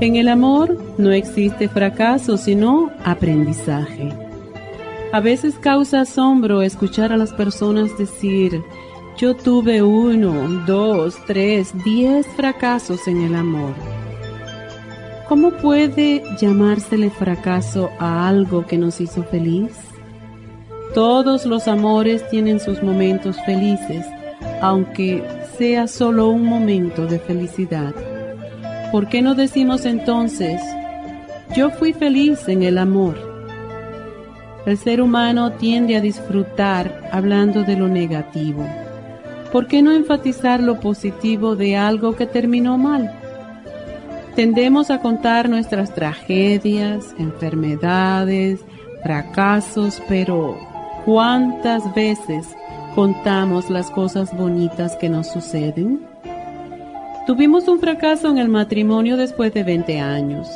En el amor no existe fracaso, sino aprendizaje. A veces causa asombro escuchar a las personas decir, yo tuve uno, dos, tres, diez fracasos en el amor. ¿Cómo puede llamársele fracaso a algo que nos hizo feliz? Todos los amores tienen sus momentos felices, aunque sea solo un momento de felicidad. ¿Por qué no decimos entonces, yo fui feliz en el amor? El ser humano tiende a disfrutar hablando de lo negativo. ¿Por qué no enfatizar lo positivo de algo que terminó mal? Tendemos a contar nuestras tragedias, enfermedades, fracasos, pero ¿cuántas veces contamos las cosas bonitas que nos suceden? Tuvimos un fracaso en el matrimonio después de 20 años.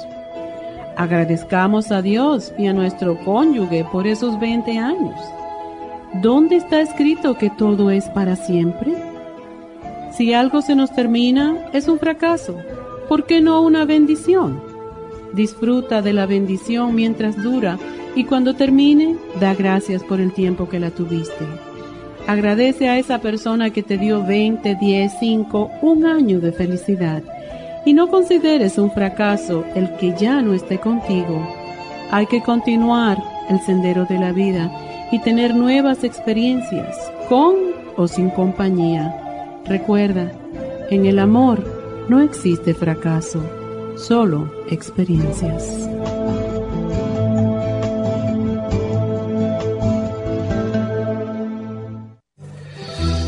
Agradezcamos a Dios y a nuestro cónyuge por esos 20 años. ¿Dónde está escrito que todo es para siempre? Si algo se nos termina, es un fracaso. ¿Por qué no una bendición? Disfruta de la bendición mientras dura y cuando termine, da gracias por el tiempo que la tuviste. Agradece a esa persona que te dio 20, 10, 5, un año de felicidad. Y no consideres un fracaso el que ya no esté contigo. Hay que continuar el sendero de la vida y tener nuevas experiencias, con o sin compañía. Recuerda, en el amor no existe fracaso, solo experiencias.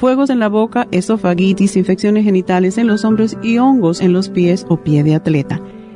fuegos en la boca, esofagitis, infecciones genitales en los hombros y hongos en los pies o pie de atleta.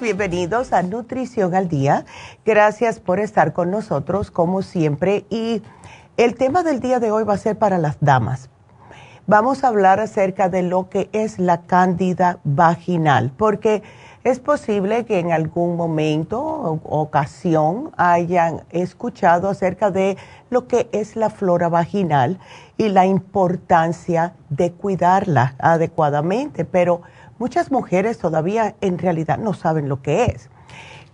bienvenidos a Nutrición al Día. Gracias por estar con nosotros como siempre. Y el tema del día de hoy va a ser para las damas. Vamos a hablar acerca de lo que es la cándida vaginal, porque es posible que en algún momento o ocasión hayan escuchado acerca de lo que es la flora vaginal y la importancia de cuidarla adecuadamente, pero muchas mujeres todavía en realidad no saben lo que es.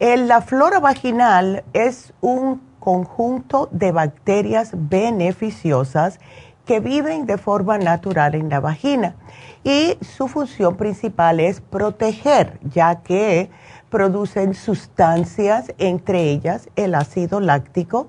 La flora vaginal es un conjunto de bacterias beneficiosas que viven de forma natural en la vagina y su función principal es proteger, ya que producen sustancias, entre ellas el ácido láctico,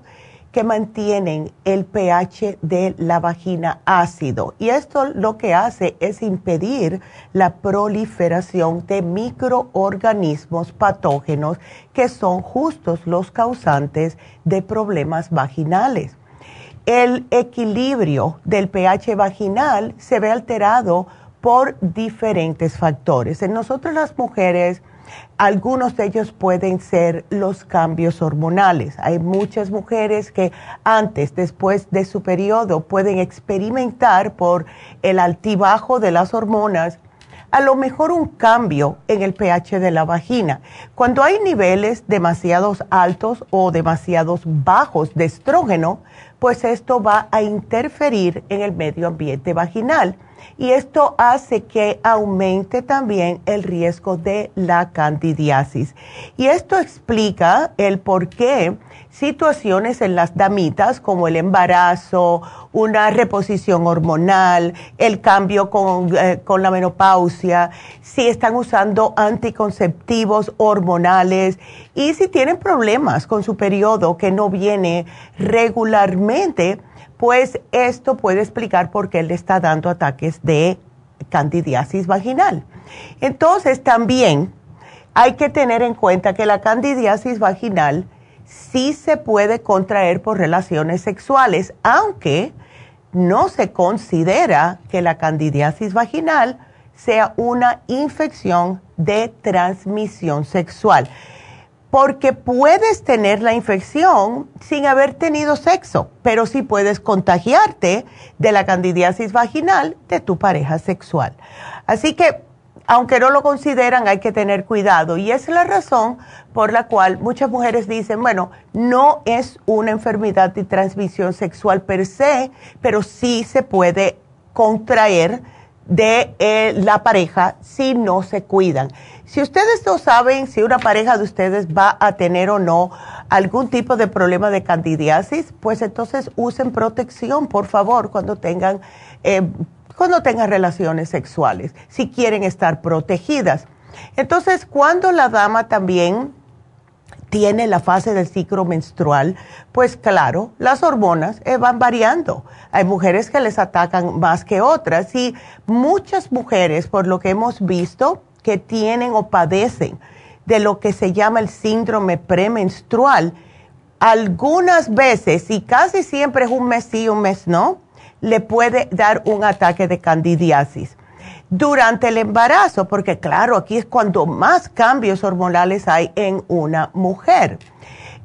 que mantienen el pH de la vagina ácido. Y esto lo que hace es impedir la proliferación de microorganismos patógenos que son justos los causantes de problemas vaginales. el equilibrio del pH vaginal se ve alterado por diferentes factores. En nosotros las mujeres, algunos de ellos pueden ser los cambios hormonales. Hay muchas mujeres que antes, después de su periodo, pueden experimentar por el altibajo de las hormonas a lo mejor un cambio en el pH de la vagina. Cuando hay niveles demasiados altos o demasiados bajos de estrógeno, pues esto va a interferir en el medio ambiente vaginal y esto hace que aumente también el riesgo de la candidiasis. Y esto explica el por qué situaciones en las damitas como el embarazo, una reposición hormonal, el cambio con, eh, con la menopausia, si están usando anticonceptivos hormonales y si tienen problemas con su periodo que no viene regularmente, pues esto puede explicar por qué le está dando ataques de candidiasis vaginal. Entonces también hay que tener en cuenta que la candidiasis vaginal sí se puede contraer por relaciones sexuales, aunque no se considera que la candidiasis vaginal sea una infección de transmisión sexual porque puedes tener la infección sin haber tenido sexo, pero sí puedes contagiarte de la candidiasis vaginal de tu pareja sexual. Así que, aunque no lo consideran, hay que tener cuidado. Y es la razón por la cual muchas mujeres dicen, bueno, no es una enfermedad de transmisión sexual per se, pero sí se puede contraer de eh, la pareja si no se cuidan. Si ustedes no saben si una pareja de ustedes va a tener o no algún tipo de problema de candidiasis, pues entonces usen protección, por favor, cuando tengan, eh, cuando tengan relaciones sexuales, si quieren estar protegidas. Entonces, cuando la dama también tiene la fase del ciclo menstrual, pues claro, las hormonas eh, van variando. Hay mujeres que les atacan más que otras y muchas mujeres, por lo que hemos visto, que tienen o padecen de lo que se llama el síndrome premenstrual, algunas veces, y casi siempre es un mes sí, un mes no, le puede dar un ataque de candidiasis. Durante el embarazo, porque claro, aquí es cuando más cambios hormonales hay en una mujer.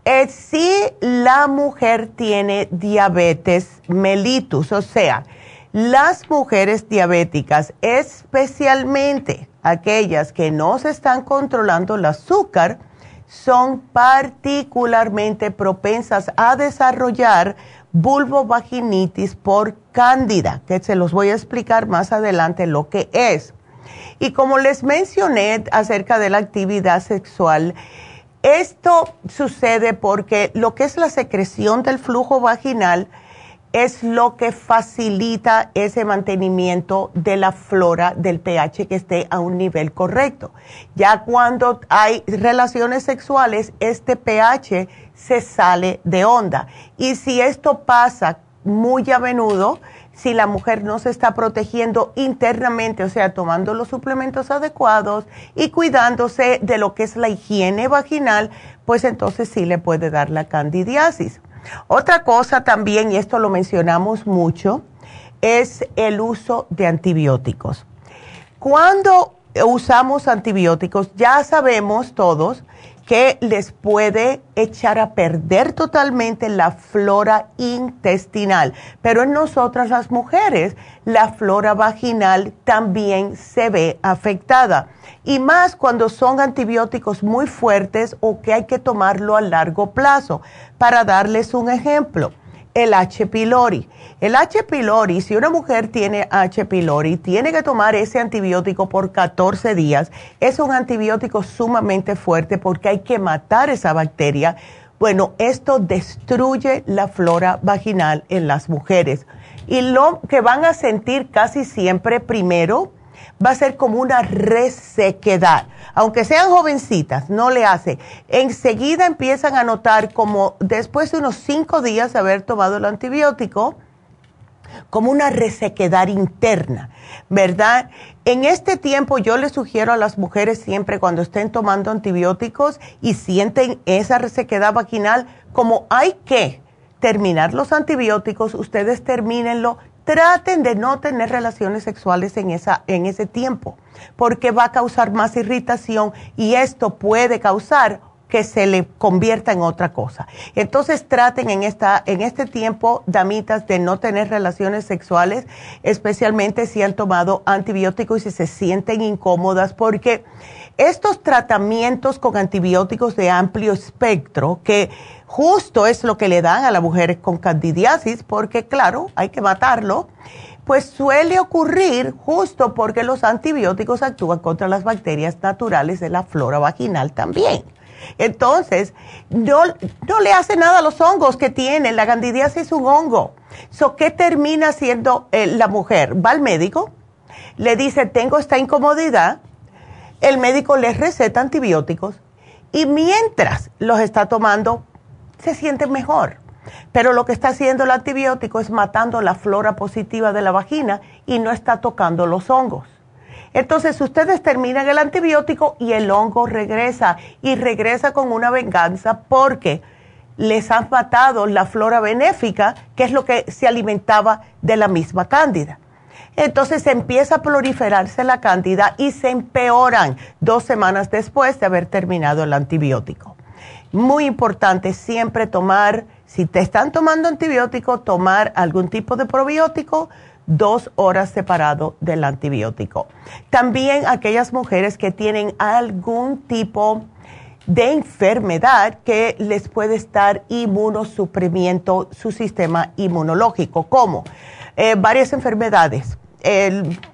Eh, si la mujer tiene diabetes mellitus, o sea, las mujeres diabéticas, especialmente aquellas que no se están controlando el azúcar, son particularmente propensas a desarrollar vulvovaginitis por cándida, que se los voy a explicar más adelante lo que es. Y como les mencioné acerca de la actividad sexual, esto sucede porque lo que es la secreción del flujo vaginal, es lo que facilita ese mantenimiento de la flora del pH que esté a un nivel correcto. Ya cuando hay relaciones sexuales, este pH se sale de onda. Y si esto pasa muy a menudo, si la mujer no se está protegiendo internamente, o sea, tomando los suplementos adecuados y cuidándose de lo que es la higiene vaginal, pues entonces sí le puede dar la candidiasis. Otra cosa también, y esto lo mencionamos mucho, es el uso de antibióticos. Cuando usamos antibióticos, ya sabemos todos que les puede echar a perder totalmente la flora intestinal. Pero en nosotras las mujeres, la flora vaginal también se ve afectada. Y más cuando son antibióticos muy fuertes o que hay que tomarlo a largo plazo. Para darles un ejemplo, el H. pylori. El H. pylori, si una mujer tiene H. pylori, tiene que tomar ese antibiótico por 14 días. Es un antibiótico sumamente fuerte porque hay que matar esa bacteria. Bueno, esto destruye la flora vaginal en las mujeres. Y lo que van a sentir casi siempre primero va a ser como una resequedad. Aunque sean jovencitas, no le hace. Enseguida empiezan a notar como después de unos cinco días de haber tomado el antibiótico, como una resequedad interna, ¿verdad? En este tiempo yo les sugiero a las mujeres siempre cuando estén tomando antibióticos y sienten esa resequedad vaginal, como hay que terminar los antibióticos, ustedes termínenlo, traten de no tener relaciones sexuales en, esa, en ese tiempo, porque va a causar más irritación y esto puede causar que se le convierta en otra cosa. Entonces traten en, esta, en este tiempo, damitas, de no tener relaciones sexuales, especialmente si han tomado antibióticos y si se sienten incómodas, porque estos tratamientos con antibióticos de amplio espectro, que justo es lo que le dan a las mujeres con candidiasis, porque claro, hay que matarlo, pues suele ocurrir justo porque los antibióticos actúan contra las bacterias naturales de la flora vaginal también. Entonces, no, no le hace nada a los hongos que tiene. La candidiasis es un hongo. So, ¿Qué termina haciendo eh, la mujer? Va al médico, le dice, tengo esta incomodidad, el médico le receta antibióticos y mientras los está tomando, se siente mejor. Pero lo que está haciendo el antibiótico es matando la flora positiva de la vagina y no está tocando los hongos. Entonces ustedes terminan el antibiótico y el hongo regresa y regresa con una venganza porque les han matado la flora benéfica, que es lo que se alimentaba de la misma cándida. Entonces empieza a proliferarse la cándida y se empeoran dos semanas después de haber terminado el antibiótico. Muy importante siempre tomar, si te están tomando antibiótico, tomar algún tipo de probiótico dos horas separado del antibiótico. También aquellas mujeres que tienen algún tipo de enfermedad que les puede estar inmunosuprimiendo su sistema inmunológico, como eh, varias enfermedades.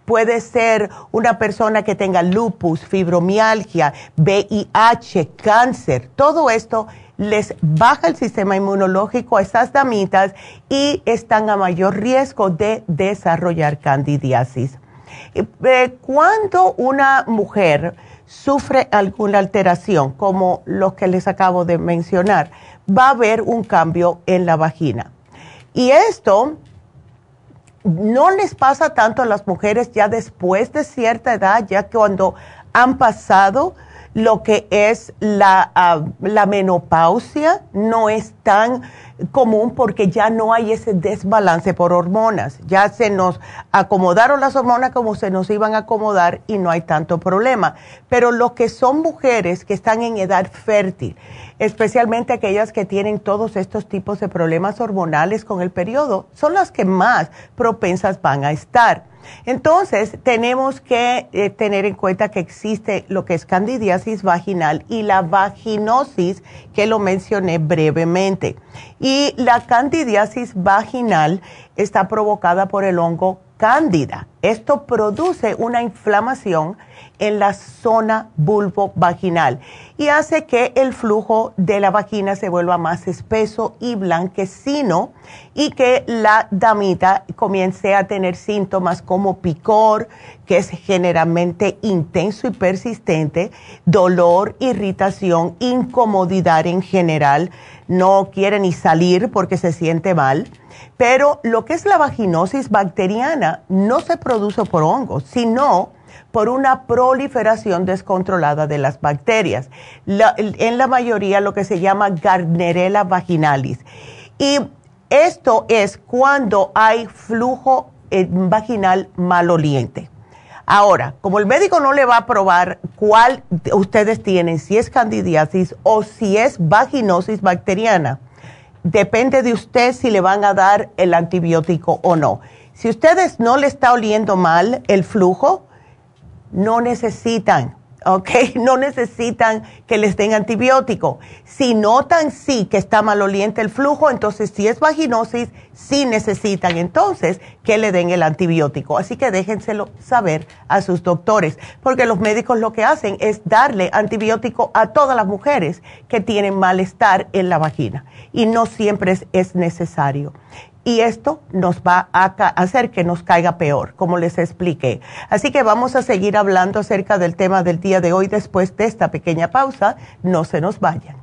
Puede ser una persona que tenga lupus, fibromialgia, VIH, cáncer, todo esto les baja el sistema inmunológico a esas damitas y están a mayor riesgo de desarrollar candidiasis. Eh, cuando una mujer sufre alguna alteración, como los que les acabo de mencionar, va a haber un cambio en la vagina. Y esto no les pasa tanto a las mujeres ya después de cierta edad, ya que cuando han pasado lo que es la, ah, la menopausia no es tan común porque ya no hay ese desbalance por hormonas. Ya se nos acomodaron las hormonas como se nos iban a acomodar y no hay tanto problema. Pero lo que son mujeres que están en edad fértil, especialmente aquellas que tienen todos estos tipos de problemas hormonales con el periodo, son las que más propensas van a estar. Entonces, tenemos que eh, tener en cuenta que existe lo que es candidiasis vaginal y la vaginosis, que lo mencioné brevemente. Y la candidiasis vaginal está provocada por el hongo cándida. Esto produce una inflamación en la zona vulvo-vaginal y hace que el flujo de la vagina se vuelva más espeso y blanquecino y que la damita comience a tener síntomas como picor, que es generalmente intenso y persistente, dolor, irritación, incomodidad en general, no quiere ni salir porque se siente mal. Pero lo que es la vaginosis bacteriana no se produce por hongos, sino por una proliferación descontrolada de las bacterias. en la mayoría lo que se llama Gardnerella vaginalis. Y esto es cuando hay flujo eh, vaginal maloliente. Ahora, como el médico no le va a probar cuál ustedes tienen, si es candidiasis o si es vaginosis bacteriana, depende de usted si le van a dar el antibiótico o no. Si ustedes no le está oliendo mal el flujo, no necesitan, ¿ok? No necesitan que les den antibiótico. Si notan sí que está maloliente el flujo, entonces si es vaginosis, sí necesitan entonces que le den el antibiótico. Así que déjenselo saber a sus doctores, porque los médicos lo que hacen es darle antibiótico a todas las mujeres que tienen malestar en la vagina y no siempre es necesario y esto nos va a hacer que nos caiga peor, como les expliqué. Así que vamos a seguir hablando acerca del tema del día de hoy después de esta pequeña pausa. No se nos vayan.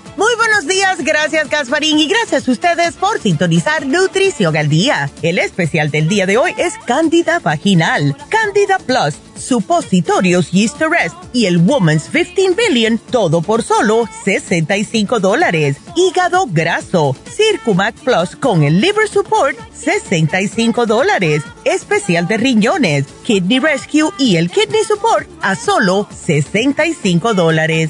Muy buenos días, gracias Gasparín y gracias a ustedes por sintonizar Nutrición al Día. El especial del día de hoy es Candida Vaginal, Candida Plus, Supositorios Yeast Arrest y el Woman's 15 Billion, todo por solo 65 dólares. Hígado graso, Circumac Plus con el Liver Support, 65 dólares. Especial de riñones, Kidney Rescue y el Kidney Support a solo 65 dólares.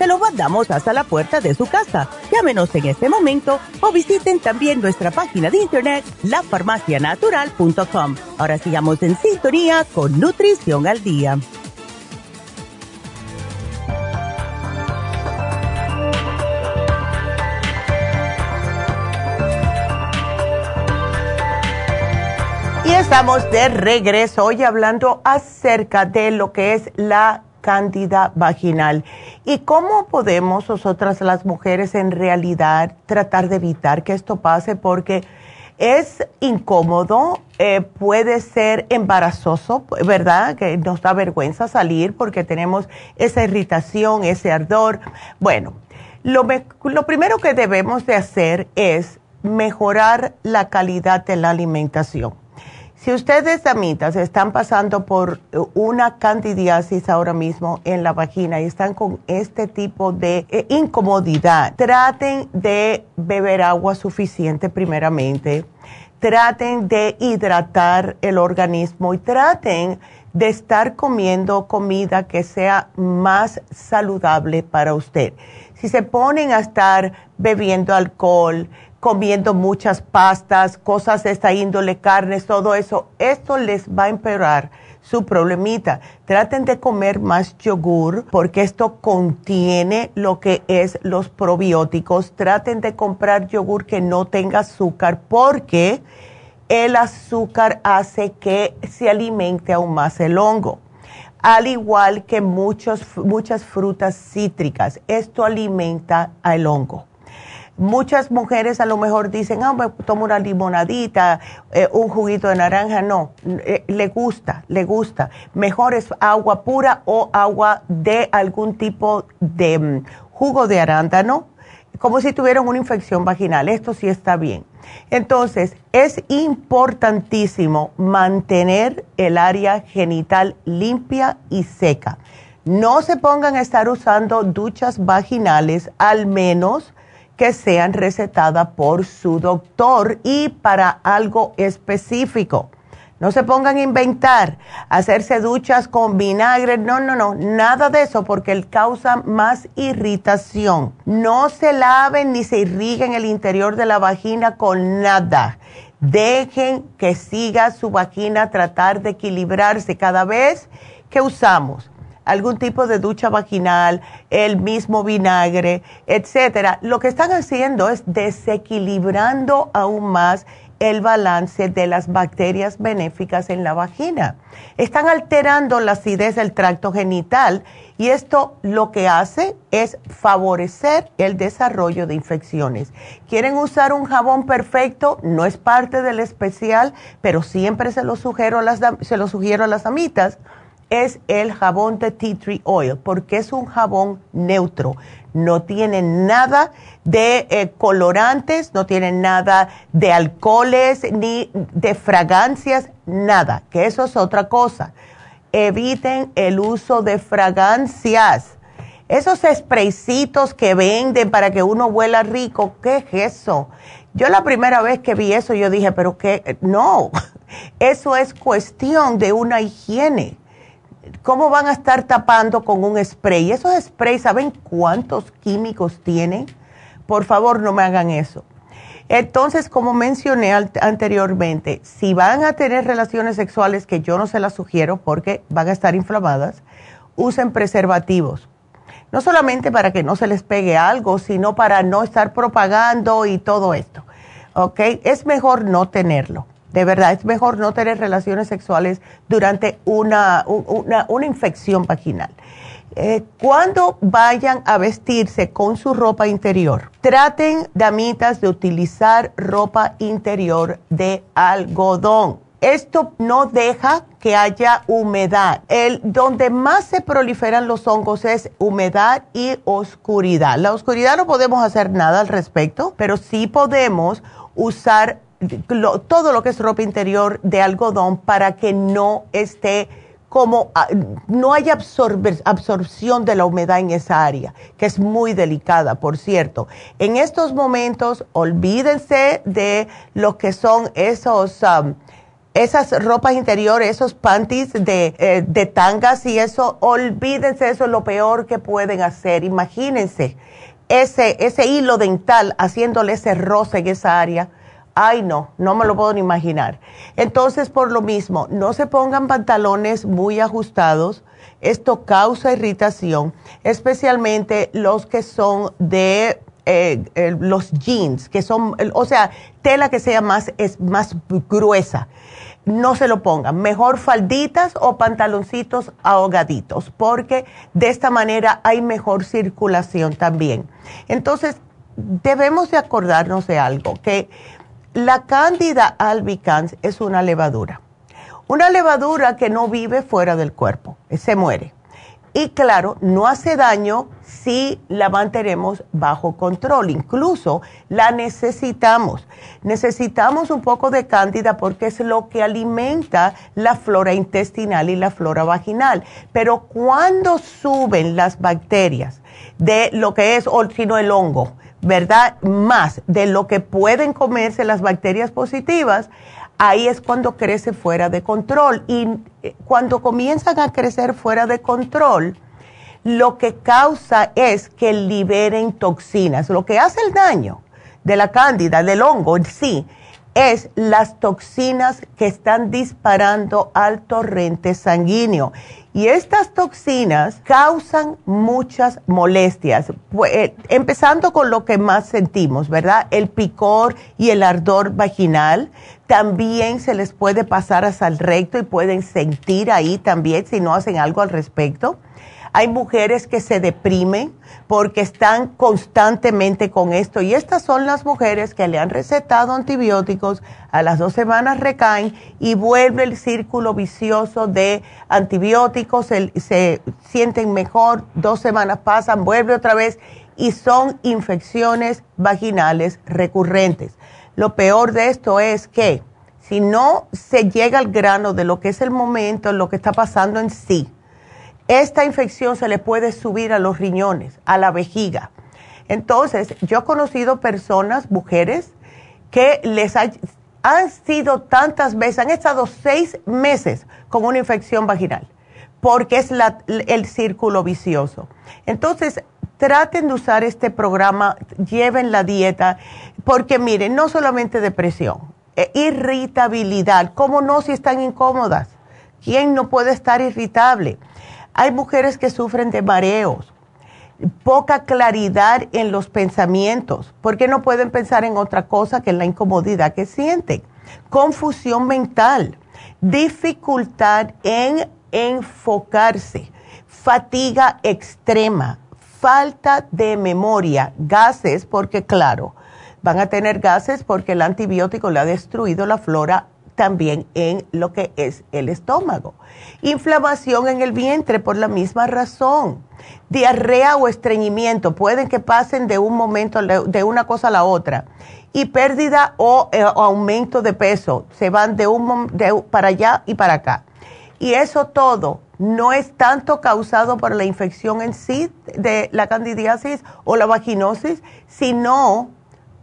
se lo mandamos hasta la puerta de su casa. Llámenos en este momento o visiten también nuestra página de internet, lafarmacianatural.com. Ahora sigamos en sintonía con Nutrición al Día. Y estamos de regreso hoy hablando acerca de lo que es la cándida vaginal. ¿Y cómo podemos nosotras las mujeres en realidad tratar de evitar que esto pase? Porque es incómodo, eh, puede ser embarazoso, ¿verdad? Que nos da vergüenza salir porque tenemos esa irritación, ese ardor. Bueno, lo, lo primero que debemos de hacer es mejorar la calidad de la alimentación si ustedes, amitas, están pasando por una candidiasis ahora mismo en la vagina y están con este tipo de eh, incomodidad, traten de beber agua suficiente primeramente, traten de hidratar el organismo y traten de estar comiendo comida que sea más saludable para usted. Si se ponen a estar bebiendo alcohol, comiendo muchas pastas, cosas de esta índole, carnes, todo eso, esto les va a empeorar su problemita. Traten de comer más yogur porque esto contiene lo que es los probióticos. Traten de comprar yogur que no tenga azúcar porque el azúcar hace que se alimente aún más el hongo. Al igual que muchos, muchas frutas cítricas, esto alimenta al hongo. Muchas mujeres a lo mejor dicen, ah, me tomo una limonadita, eh, un juguito de naranja. No, eh, le gusta, le gusta. Mejor es agua pura o agua de algún tipo de mm, jugo de arándano, como si tuvieran una infección vaginal. Esto sí está bien. Entonces, es importantísimo mantener el área genital limpia y seca. No se pongan a estar usando duchas vaginales, al menos que sean recetadas por su doctor y para algo específico. No se pongan a inventar, hacerse duchas con vinagre, no, no, no, nada de eso porque causa más irritación. No se laven ni se irriguen el interior de la vagina con nada. Dejen que siga su vagina tratar de equilibrarse cada vez que usamos algún tipo de ducha vaginal, el mismo vinagre, etcétera, lo que están haciendo es desequilibrando aún más el balance de las bacterias benéficas en la vagina. Están alterando la acidez del tracto genital y esto lo que hace es favorecer el desarrollo de infecciones. ¿Quieren usar un jabón perfecto? No es parte del especial, pero siempre se lo sugiero se lo sugiero a las amitas es el jabón de tea tree oil, porque es un jabón neutro. No tiene nada de eh, colorantes, no tiene nada de alcoholes ni de fragancias, nada, que eso es otra cosa. Eviten el uso de fragancias. Esos spraycitos que venden para que uno huela rico, ¿qué es eso? Yo la primera vez que vi eso, yo dije, pero qué, no, eso es cuestión de una higiene ¿cómo van a estar tapando con un spray? Esos sprays, ¿saben cuántos químicos tienen? Por favor, no me hagan eso. Entonces, como mencioné anteriormente, si van a tener relaciones sexuales, que yo no se las sugiero porque van a estar inflamadas, usen preservativos. No solamente para que no se les pegue algo, sino para no estar propagando y todo esto. ¿Ok? Es mejor no tenerlo. De verdad, es mejor no tener relaciones sexuales durante una, una, infección vaginal. Eh, cuando vayan a vestirse con su ropa interior, traten, damitas, de utilizar ropa interior de algodón. Esto no deja que haya humedad. El, donde más se proliferan los hongos es humedad y oscuridad. La oscuridad no podemos hacer nada al respecto, pero sí podemos usar todo lo que es ropa interior de algodón para que no esté como, ah, no haya absorción de la humedad en esa área, que es muy delicada, por cierto. En estos momentos, olvídense de lo que son esos, esas ropas interiores, esos panties de, eh, de tangas y eso, olvídense, eso es lo peor que pueden hacer. Imagínense ese, ese hilo dental haciéndole ese roce en esa área Ay, no, no me lo puedo ni imaginar. Entonces, por lo mismo, no se pongan pantalones muy ajustados. Esto causa irritación, especialmente los que son de eh, los jeans, que son, o sea, tela que sea más, es más gruesa. No se lo pongan. Mejor falditas o pantaloncitos ahogaditos, porque de esta manera hay mejor circulación también. Entonces, debemos de acordarnos de algo, que la Candida albicans es una levadura. Una levadura que no vive fuera del cuerpo, se muere. Y claro, no hace daño si la mantenemos bajo control. Incluso la necesitamos. Necesitamos un poco de cándida porque es lo que alimenta la flora intestinal y la flora vaginal. Pero cuando suben las bacterias de lo que es, o el hongo, ¿verdad? Más de lo que pueden comerse las bacterias positivas, ahí es cuando crece fuera de control. Y eh, cuando comienzan a crecer fuera de control, lo que causa es que liberen toxinas. Lo que hace el daño de la cándida, del hongo en sí, es las toxinas que están disparando al torrente sanguíneo. Y estas toxinas causan muchas molestias, eh, empezando con lo que más sentimos, ¿verdad? El picor y el ardor vaginal. También se les puede pasar hasta el recto y pueden sentir ahí también si no hacen algo al respecto. Hay mujeres que se deprimen porque están constantemente con esto y estas son las mujeres que le han recetado antibióticos, a las dos semanas recaen y vuelve el círculo vicioso de antibióticos, se, sienten mejor, dos semanas pasan, vuelve otra vez y son infecciones vaginales recurrentes. Lo peor de esto es que si no se llega al grano de lo que es el momento, lo que está pasando en sí, esta infección se le puede subir a los riñones, a la vejiga. Entonces, yo he conocido personas, mujeres, que les han sido tantas veces, han estado seis meses con una infección vaginal, porque es el círculo vicioso. Entonces, traten de usar este programa, lleven la dieta, porque miren, no solamente depresión, eh, irritabilidad, ¿cómo no si están incómodas? ¿Quién no puede estar irritable? Hay mujeres que sufren de mareos, poca claridad en los pensamientos, porque no pueden pensar en otra cosa que en la incomodidad que sienten, confusión mental, dificultad en enfocarse, fatiga extrema, falta de memoria, gases, porque claro, van a tener gases porque el antibiótico le ha destruido la flora también en lo que es el estómago. Inflamación en el vientre por la misma razón. Diarrea o estreñimiento pueden que pasen de un momento, de una cosa a la otra. Y pérdida o, eh, aumento de peso. Se van de un de, para allá y para acá. Y eso todo no es tanto causado por la infección en sí de la candidiasis o la vaginosis, sino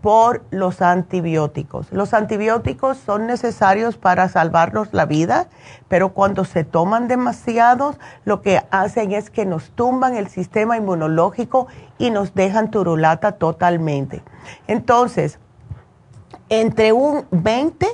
por los antibióticos. Los antibióticos son necesarios para salvarnos la vida, pero cuando se toman demasiados, lo que hacen es que nos tumban el sistema inmunológico y nos dejan turulata totalmente. Entonces, entre un 20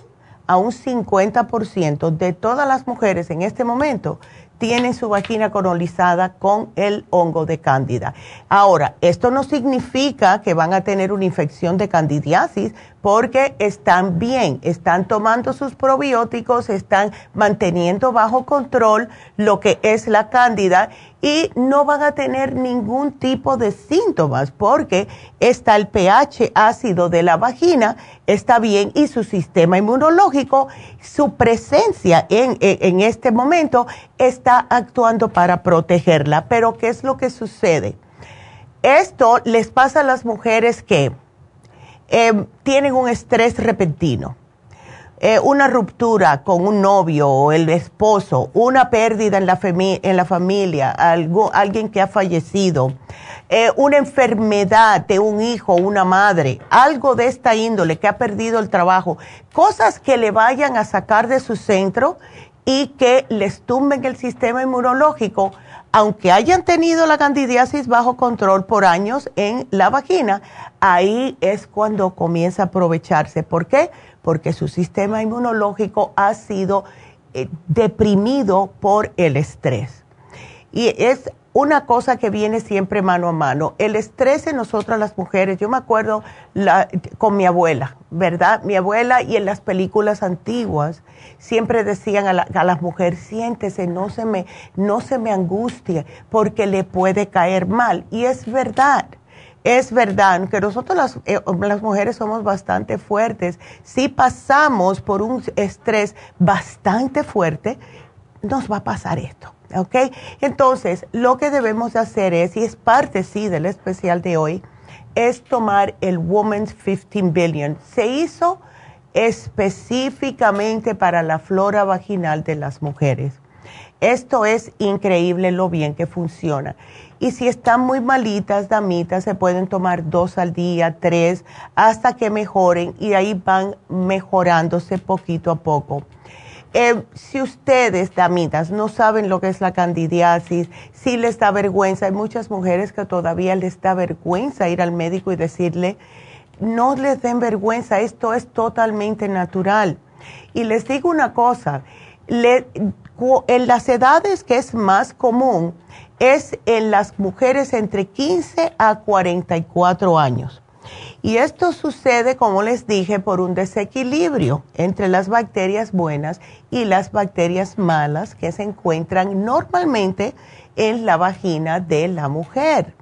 a un 50% de todas las mujeres en este momento tienen su vagina colonizada con el hongo de cándida. Ahora, esto no significa que van a tener una infección de candidiasis porque están bien, están tomando sus probióticos, están manteniendo bajo control lo que es la cándida y no van a tener ningún tipo de síntomas porque está el pH ácido de la vagina, está bien y su sistema inmunológico, su presencia en, en, este momento está actuando para protegerla. Pero ¿qué es lo que sucede? Esto les pasa a las mujeres que eh, tienen un estrés repentino eh, una ruptura con un novio o el esposo, una pérdida en la, en la familia, algo, alguien que ha fallecido, eh, una enfermedad de un hijo, una madre, algo de esta índole que ha perdido el trabajo, cosas que le vayan a sacar de su centro y que les tumben el sistema inmunológico, aunque hayan tenido la candidiasis bajo control por años en la vagina, ahí es cuando comienza a aprovecharse. ¿Por qué? Porque su sistema inmunológico ha sido eh, deprimido por el estrés. Y es una cosa que viene siempre mano a mano. El estrés en nosotras las mujeres, yo me acuerdo con mi abuela, ¿verdad? Mi abuela y en las películas antiguas siempre decían a, a las mujeres, siéntese, no se, me, no se me angustie porque le puede caer mal. Y es verdad es verdad que nosotros las, eh, las, mujeres somos bastante fuertes. Si pasamos por un estrés bastante fuerte, nos va a pasar esto. ¿Ok? Entonces, lo que debemos hacer es, y es parte, sí, del especial de hoy, es tomar el Woman's 15 Billion. Se hizo específicamente para la flora vaginal de las mujeres. Esto es increíble lo bien que funciona. Y si están muy malitas, damitas, se pueden tomar dos al día, tres, hasta que mejoren y ahí van mejorándose poquito a poco. Eh, si ustedes, damitas, no saben lo que es la candidiasis, si les da vergüenza, hay muchas mujeres que todavía les da vergüenza ir al médico y decirle, no les den vergüenza, esto es totalmente natural. Y les digo una cosa, en las edades que es más común, es en las mujeres entre 15 a 44 años. Y esto sucede, como les dije, por un desequilibrio entre las bacterias buenas y las bacterias malas que se encuentran normalmente en la vagina de la mujer.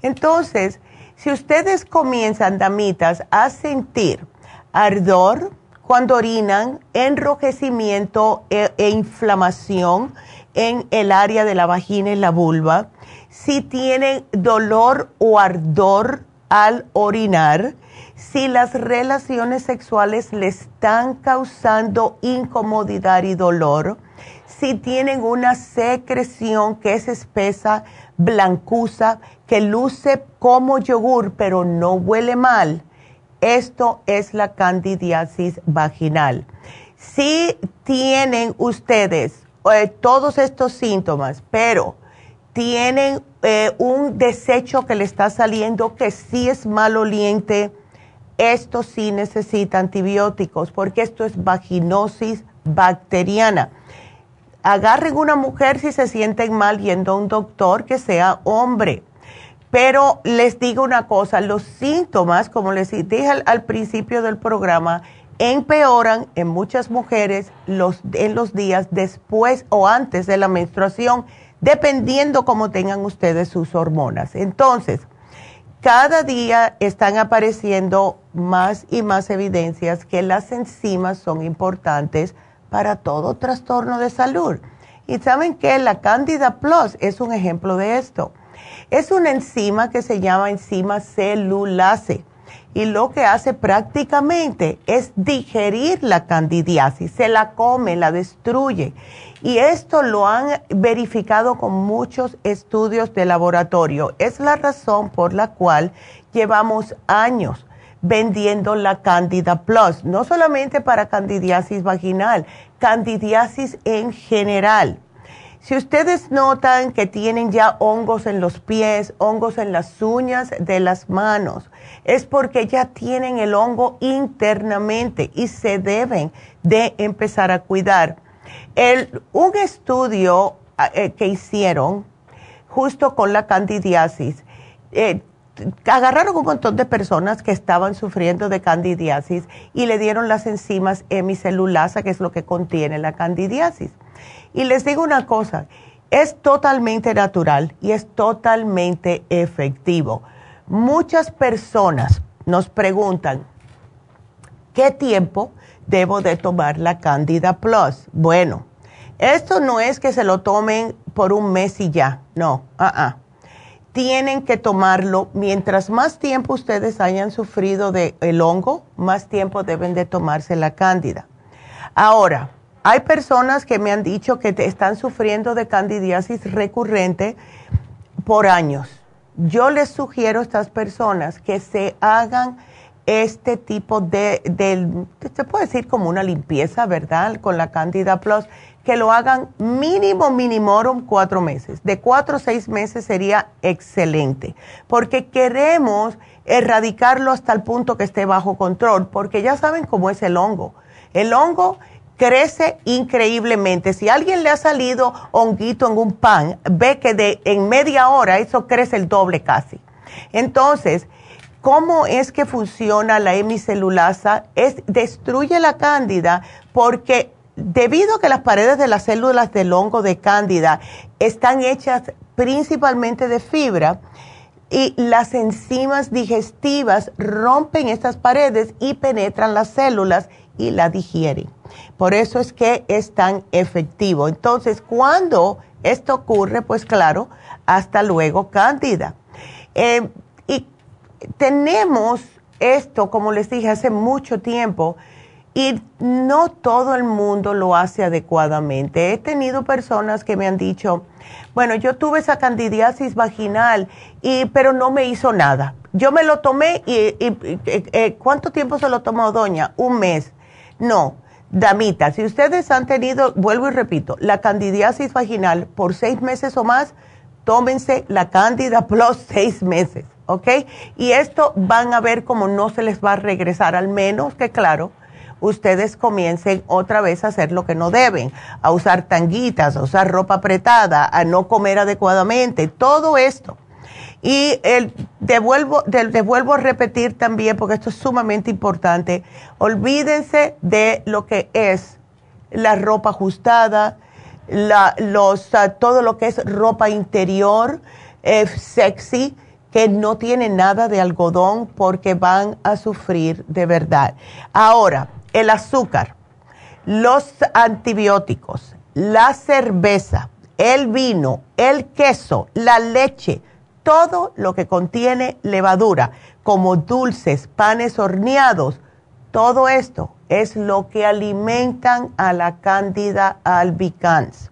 Entonces, si ustedes comienzan, damitas, a sentir ardor cuando orinan, enrojecimiento e, e inflamación, en el área de la vagina y la vulva, si tienen dolor o ardor al orinar, si las relaciones sexuales le están causando incomodidad y dolor, si tienen una secreción que es espesa, blancuza, que luce como yogur pero no huele mal, esto es la candidiasis vaginal. Si tienen ustedes eh, todos estos síntomas, pero tienen eh, un desecho que le está saliendo que sí es maloliente, esto sí necesita antibióticos porque esto es vaginosis bacteriana. agarren una mujer si se sienten mal yendo a un doctor que sea hombre. Pero les digo una cosa, los síntomas, como les dije al, principio del programa, empeoran en muchas mujeres los, en los días después o antes de la menstruación, dependiendo cómo tengan ustedes sus hormonas. Entonces, cada día están apareciendo más y más evidencias que las enzimas son importantes para todo trastorno de salud. Y saben que la Candida Plus es un ejemplo de esto. Es una enzima que se llama enzima celulase y lo que hace prácticamente es digerir la candidiasis, se la come, la destruye. Y esto lo han verificado con muchos estudios de laboratorio. Es la razón por la cual llevamos años vendiendo la Candida Plus, no solamente para candidiasis vaginal, candidiasis en general. Si ustedes notan que tienen ya hongos en los pies, hongos en las uñas de las manos, es porque ya tienen el hongo internamente y se deben de empezar a cuidar. un estudio eh, que hicieron justo con la candidiasis, eh, agarraron un montón de personas que estaban sufriendo de candidiasis y le dieron las enzimas hemicelulasa, que es lo que contiene la candidiasis y les digo una cosa, es totalmente natural y es totalmente efectivo. Muchas personas nos preguntan, ¿qué tiempo debo de tomar la Candida Plus? Bueno, esto no es que se lo tomen por un mes y ya, no, uh tienen que tomarlo mientras más tiempo ustedes hayan sufrido del el hongo, más tiempo deben de tomarse la cándida. Ahora, hay personas que me han dicho que están sufriendo de candidiasis recurrente por años. Yo les sugiero a estas personas que se hagan este tipo de, se puede decir como una limpieza, ¿verdad? Con la Candida Plus, que lo hagan mínimo, minimorum cuatro meses. De cuatro a seis meses sería excelente, porque queremos erradicarlo hasta el punto que esté bajo control, porque ya saben cómo es el hongo. El hongo crece increíblemente. Si a alguien le ha salido honguito en un pan, ve que de, en media hora eso crece el doble casi. Entonces, ¿cómo es que funciona la hemicelulasa? Es, destruye la cándida porque debido a que las paredes de las células del hongo de cándida están hechas principalmente de fibra, y las enzimas digestivas rompen estas paredes y penetran las células y la digieren. Por eso es que es tan efectivo. Entonces, cuando esto ocurre, pues claro, hasta luego, Cándida. Eh, y tenemos esto, como les dije, hace mucho tiempo y no todo el mundo lo hace adecuadamente. He tenido personas que me han dicho, bueno, yo tuve esa candidiasis vaginal, y, pero no me hizo nada. Yo me lo tomé y, y eh, ¿cuánto tiempo se lo tomó, doña? Un mes. No, damita, si ustedes han tenido, vuelvo y repito, la candidiasis vaginal por seis meses o más, tómense la Candida Plus seis meses, ¿ok? Y esto van a ver como no se les va a regresar, al menos que, claro, ustedes comiencen otra vez a hacer lo que no deben, a usar tanguitas, a usar ropa apretada, a no comer adecuadamente, todo esto y el, devuelvo, devuelvo a repetir también, porque esto es sumamente importante, olvídense de lo que es la ropa ajustada, la, los, ah, todo lo que es ropa interior eh, sexy, que no tiene nada de algodón porque van a sufrir de verdad. Ahora, el azúcar, los antibióticos, la cerveza, el vino, el queso, la leche, todo lo que contiene levadura, como dulces, panes horneados, todo esto es lo que alimentan a la cándida albicans.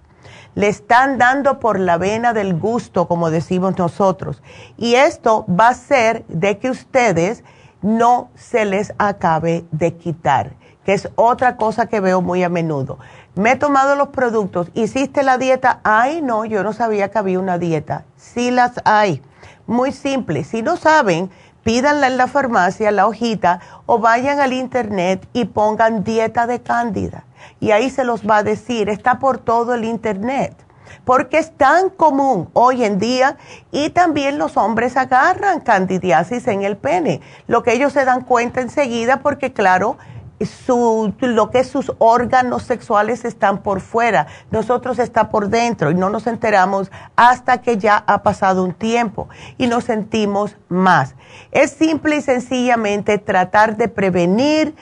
Le están dando por la vena del gusto, como decimos nosotros. Y esto va a ser de que ustedes no se les acabe de quitar, que es otra cosa que veo muy a menudo. Me he tomado los productos, hiciste la dieta, ay no, yo no sabía que había una dieta sí las hay. Muy simple. Si no saben, pídanla en la farmacia, la hojita, o vayan al internet y pongan dieta de cándida. y ahí se los va a decir, está por todo el Internet porque es tan común hoy en día y también los hombres agarran candidiasis en el pene, lo que ellos se dan cuenta enseguida porque claro, su, lo que sus órganos sexuales están por fuera, nosotros está por dentro y no nos enteramos hasta que ya ha pasado un tiempo y nos sentimos más. Es simple y sencillamente tratar de prevenir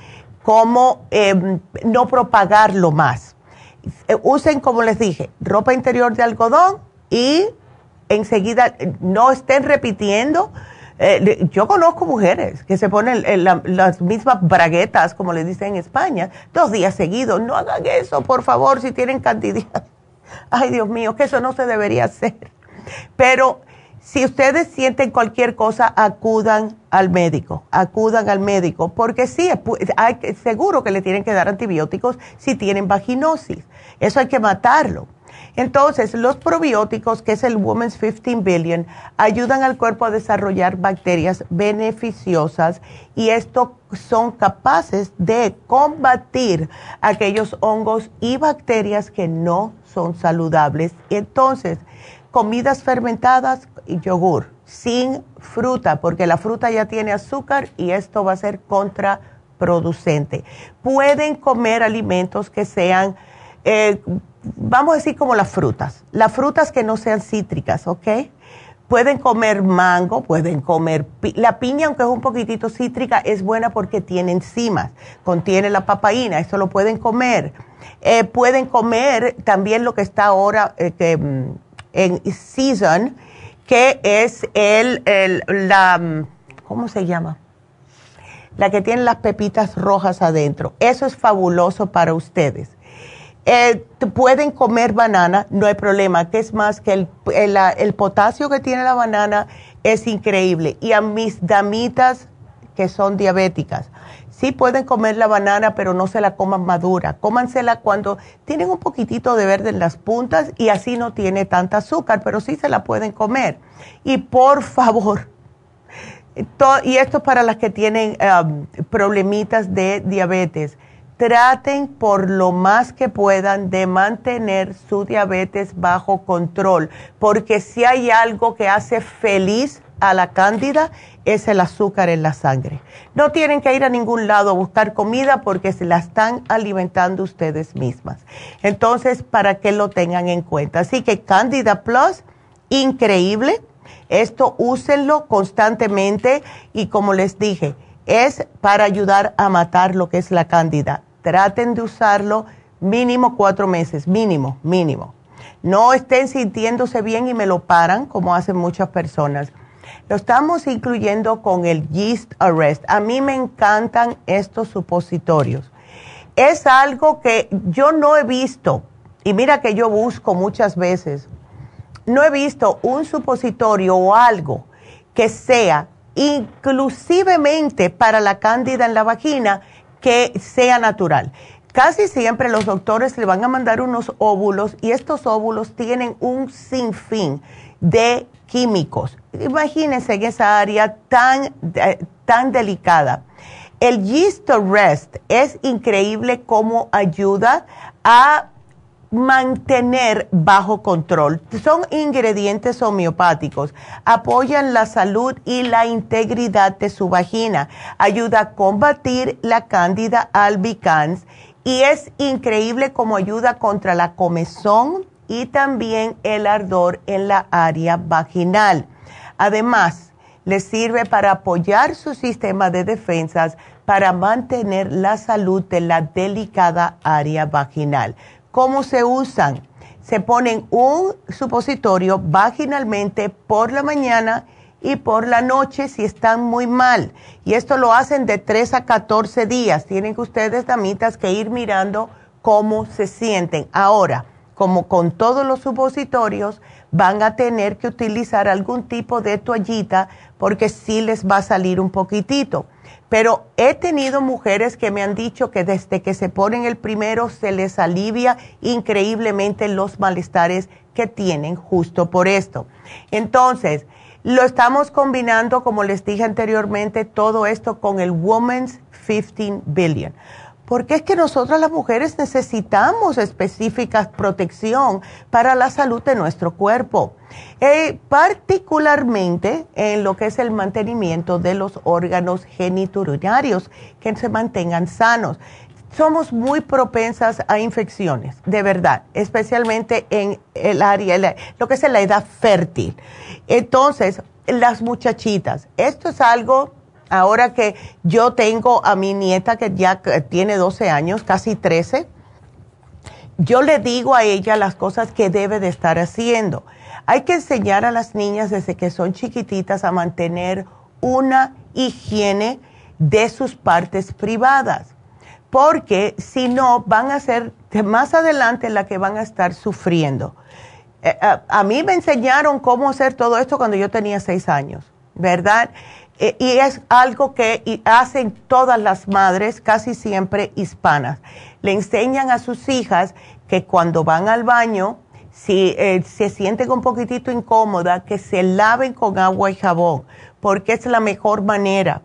cómo em, no propagarlo más. Eh, usen, como les dije, ropa interior de algodón y enseguida no estén repitiendo. Eh, yo conozco mujeres que se ponen las mismas braguetas, como le dicen en España, dos días seguidos. No hagan eso, por favor, si tienen cantidad. Ay, Dios mío, que eso no se debería hacer. Pero si ustedes sienten cualquier cosa, acudan al médico, acudan al médico, porque sí, seguro que le tienen que dar antibióticos si tienen vaginosis. Eso hay que matarlo. Entonces, los probióticos, que es el Women's 15 Billion, ayudan al cuerpo a desarrollar bacterias beneficiosas y esto son capaces de combatir aquellos hongos y bacterias que no son saludables. Entonces, comidas fermentadas y yogur, sin fruta, porque la fruta ya tiene azúcar y esto va a ser contraproducente. Pueden comer alimentos que sean, eh, vamos a decir como las frutas, las frutas que no sean cítricas, ¿ok? Pueden comer mango, pueden comer la piña, aunque es un poquitito cítrica, es buena porque tiene enzimas, contiene la papaína, eso lo pueden comer. Eh, pueden comer también lo que está ahora, eh, que mm, en Season, que es el, la, ¿cómo se llama? La que tiene las pepitas rojas adentro. Eso es fabuloso para ustedes. Eh, pueden comer banana, no hay problema, que es más que el, el, potasio que tiene la banana es increíble. Y a mis damitas que son diabéticas, Sí pueden comer la banana, pero no se la coman madura. Cómansela cuando tienen un poquitito de verde en las puntas y así no tiene tanta azúcar, pero sí se la pueden comer. Y por favor, y esto es para las que tienen um, problemitas de diabetes, traten por lo más que puedan de mantener su diabetes bajo control, porque si hay algo que hace feliz a la cándida es el azúcar en la sangre. No tienen que ir a ningún lado a buscar comida porque se la están alimentando ustedes mismas. Entonces, para que lo tengan en cuenta. Así que Candida Plus, increíble. Esto úsenlo constantemente y como les dije, es para ayudar a matar lo que es la cándida. Traten de usarlo mínimo cuatro meses, mínimo, mínimo. No estén sintiéndose bien y me lo paran como hacen muchas personas lo estamos incluyendo con el Yeast Arrest. A mí me encantan estos supositorios. Es algo que yo no he visto, y mira que yo busco muchas veces, no he visto un supositorio o algo que sea inclusivemente para la cándida en la vagina que sea natural. Casi siempre los doctores le van a mandar unos óvulos y estos óvulos tienen un sinfín de químicos. Imagínense en esa área tan, eh, tan delicada. El Yeast Rest es increíble cómo ayuda a mantener bajo control. Son ingredientes homeopáticos. Apoyan la salud y la integridad de su vagina. Ayuda a combatir la cándida albicans y es increíble cómo ayuda contra la comezón y también el ardor en la área vaginal. Además, le sirve para apoyar su sistema de defensas para mantener la salud de la delicada área vaginal. ¿Cómo se usan? Se ponen un supositorio vaginalmente por la mañana y por la noche si están muy mal. Y esto lo hacen de 3 a 14 días. Tienen que ustedes, damitas, que ir mirando cómo se sienten. Ahora, como con todos los supositorios, van a tener que utilizar algún tipo de toallita porque sí les va a salir un poquitito. Pero he tenido mujeres que me han dicho que desde que se ponen el primero se les alivia increíblemente los malestares que tienen justo por esto. Entonces, lo estamos combinando, como les dije anteriormente, todo esto con el Women's 15 Billion porque es que nosotras las mujeres necesitamos específica protección para la salud de nuestro cuerpo, eh, particularmente en lo que es el mantenimiento de los órganos geniturinarios, que se mantengan sanos. Somos muy propensas a infecciones, de verdad, especialmente en el área, lo que es la edad fértil. Entonces, las muchachitas, esto es algo ahora que yo tengo a mi nieta que ya tiene 12 años, casi 13, yo le digo a ella las cosas que debe de estar haciendo. Hay que enseñar a las niñas desde que son chiquititas a mantener una higiene de sus partes privadas, porque si no van a ser más adelante la que van a estar sufriendo. Eh, a, a, mí me enseñaron cómo hacer todo esto cuando yo tenía seis años, ¿verdad? Eh, y es algo que hacen todas las madres, casi siempre hispanas. Le enseñan a sus hijas que cuando van al baño, si eh, se sienten un poquitito incómoda, que se laven con agua y jabón, porque es la mejor manera.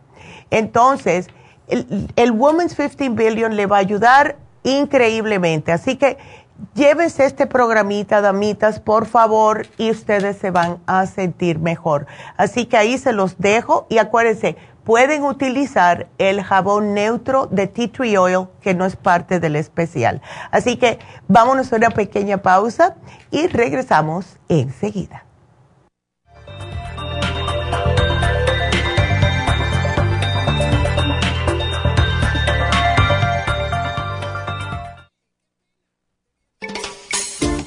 Entonces, el, el Women's 15 Billion le va a ayudar increíblemente. Así que llévense este programita, damitas, por favor, y ustedes se van a sentir mejor. Así que ahí se los dejo y acuérdense, pueden utilizar el jabón neutro de Tea Tree Oil, que no es parte del especial. Así que vámonos a una pequeña pausa y regresamos enseguida.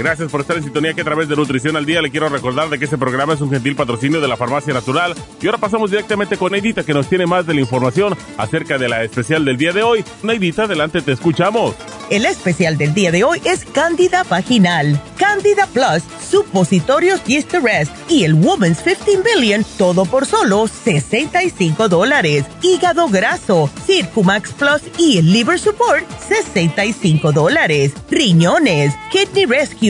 Gracias por estar en sintonía que a través de Nutrición al Día le quiero recordar de que este programa es un gentil patrocinio de la Farmacia Natural. Y ahora pasamos directamente con Neidita que nos tiene más de la información acerca de la especial del día de hoy. Neidita, adelante, te escuchamos. El especial del día de hoy es Cándida Vaginal, Cándida Plus, Supositorios Yeast Rest y el Woman's 15 Billion, todo por solo 65 dólares. Hígado graso, Circumax Plus y Liver Support, 65 dólares. Riñones, Kidney Rescue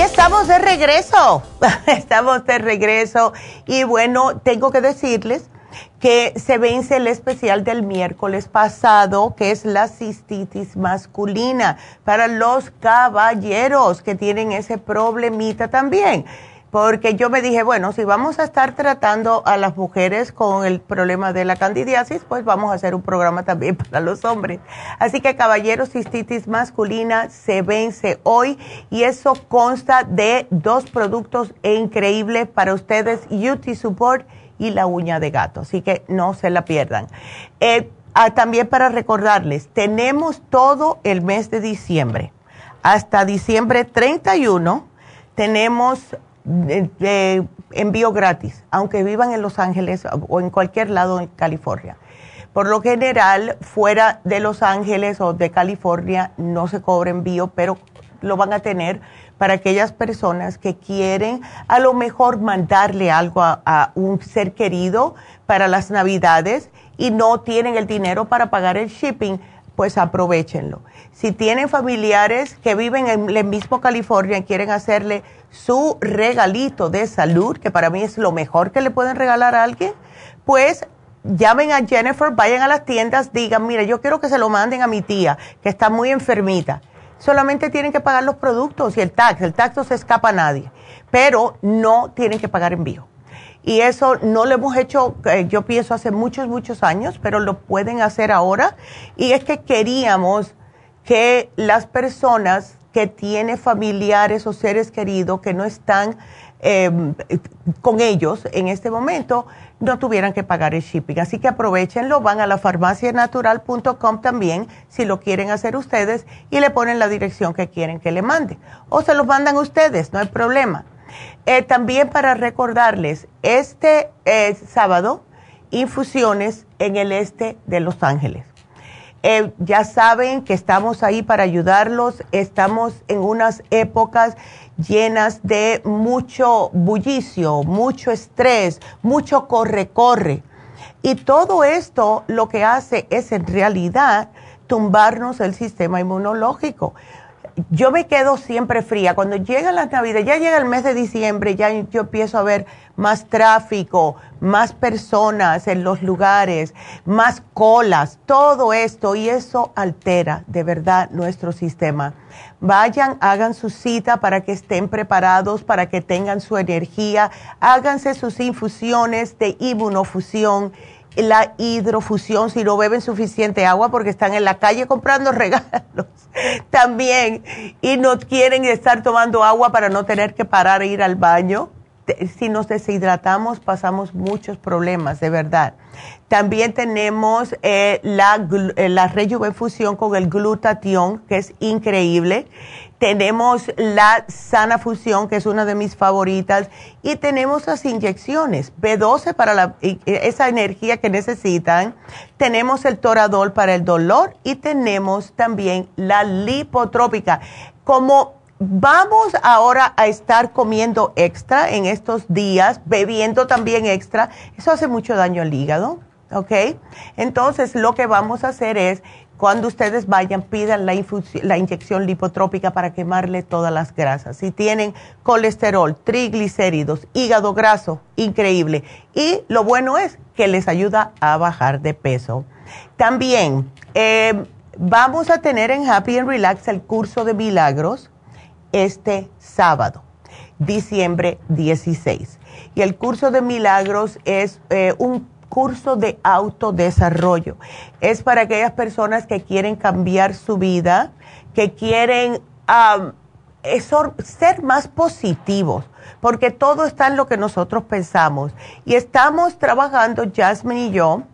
Estamos de regreso, estamos de regreso. Y bueno, tengo que decirles que se vence el especial del miércoles pasado, que es la cistitis masculina para los caballeros que tienen ese problemita también porque yo me dije, bueno, si vamos a estar tratando a las mujeres con el problema de la candidiasis, pues vamos a hacer un programa también para los hombres. Así que caballeros, cistitis masculina se vence hoy y eso consta de dos productos increíbles para ustedes, UT Support y la uña de gato. Así que no se la pierdan. Eh, ah, también para recordarles, tenemos todo el mes de diciembre. Hasta diciembre 31 tenemos envío gratis, aunque vivan en Los Ángeles o en cualquier lado en California. Por lo general, fuera de Los Ángeles o de California no se cobra envío, pero lo van a tener para aquellas personas que quieren a lo mejor mandarle algo a un ser querido para las navidades y no tienen el dinero para pagar el shipping, pues aprovechenlo. Si tienen familiares que viven en el mismo California y quieren hacerle su regalito de salud, que para mí es lo mejor que le pueden regalar a alguien, pues llamen a Jennifer, vayan a las tiendas, digan, mira, yo quiero que se lo manden a mi tía, que está muy enfermita. Solamente tienen que pagar los productos y el tax. El tax no se escapa a nadie, pero no tienen que pagar envío. Y eso no lo hemos hecho, eh, yo pienso, hace muchos, muchos años, pero lo pueden hacer ahora. Y es que queríamos que las personas que tienen familiares o seres queridos que no están em, con ellos en este momento, no tuvieran que pagar el shipping. Así que aprovechenlo, van a la farmacianatural.com también si lo quieren hacer ustedes y le ponen la dirección que quieren que le mande. O se los mandan ustedes, no hay problema. Eh, también para recordarles, este eh, sábado, infusiones en el este de Los Ángeles. Eh, ya saben que estamos ahí para ayudarlos, estamos en unas épocas llenas de mucho bullicio, mucho estrés, mucho corre-corre. Y todo esto lo que hace es en realidad tumbarnos el sistema inmunológico yo me quedo siempre fría. Cuando llega la Navidad, ya llega el mes de diciembre, ya yo empiezo a ver más tráfico, más personas en los lugares, más colas, todo esto y eso altera de verdad nuestro sistema. Vayan, hagan su cita para que estén preparados, para que tengan su energía, háganse sus infusiones de inmunofusión la hidrofusión si no beben suficiente agua porque están en la calle comprando regalos también y no quieren estar tomando agua para no tener que parar e ir al baño. Si nos deshidratamos pasamos muchos problemas, de verdad. También tenemos eh, la, eh, la con el glutatión, que es increíble tenemos la sana fusión, que es una de mis favoritas, y tenemos las inyecciones, B12 para la, esa energía que necesitan, tenemos el toradol para el dolor y tenemos también la lipotrópica. Como vamos ahora a estar comiendo extra en estos días, bebiendo también extra, eso hace mucho daño al hígado. ¿ok? Entonces, lo que vamos a hacer es cuando ustedes vayan, pidan la, inyección lipotrópica para quemarle todas las grasas. Si tienen colesterol, triglicéridos, hígado graso, increíble. Y lo bueno es que les ayuda a bajar de peso. También eh, vamos a tener en Happy and Relax el curso de milagros este sábado, diciembre 16. Y el curso de milagros es eh, un curso de autodesarrollo. Es para aquellas personas que quieren cambiar su vida, que quieren ser más positivos, porque todo está en lo que nosotros pensamos. Y estamos trabajando, Jasmine y yo,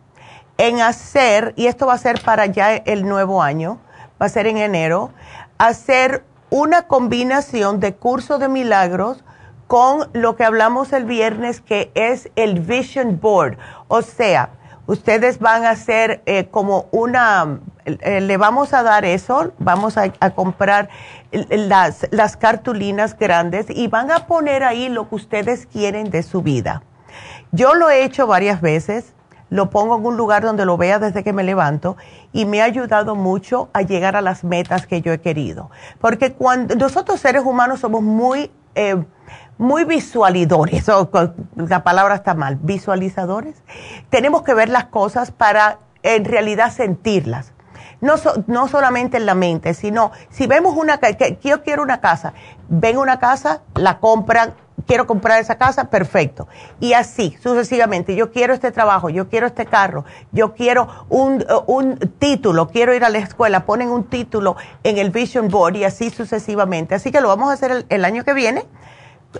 en hacer, y esto va a ser para ya el nuevo año, va a ser en enero, hacer una combinación de curso de milagros con lo que hablamos el viernes, que es el Vision Board. O sea, ustedes van a hacer eh, como una, eh, le vamos a dar eso, vamos a, comprar las, las cartulinas grandes y van a poner ahí lo que ustedes quieren de su vida. Yo lo he hecho varias veces, lo pongo en un lugar donde lo vea desde que me levanto y me ha ayudado mucho a llegar a las metas que yo he querido. Porque cuando nosotros seres humanos somos muy... Eh, muy visualizadores, la palabra está mal, visualizadores. Tenemos que ver las cosas para en realidad sentirlas. No, no solamente en la mente, sino si vemos una que yo quiero una casa, ven una casa, la compran, quiero comprar esa casa, perfecto. Y así, sucesivamente, yo quiero este trabajo, yo quiero este carro, yo quiero un, un título, quiero ir a la escuela, ponen un título en el Vision Board y así sucesivamente. Así que lo vamos a hacer el año que viene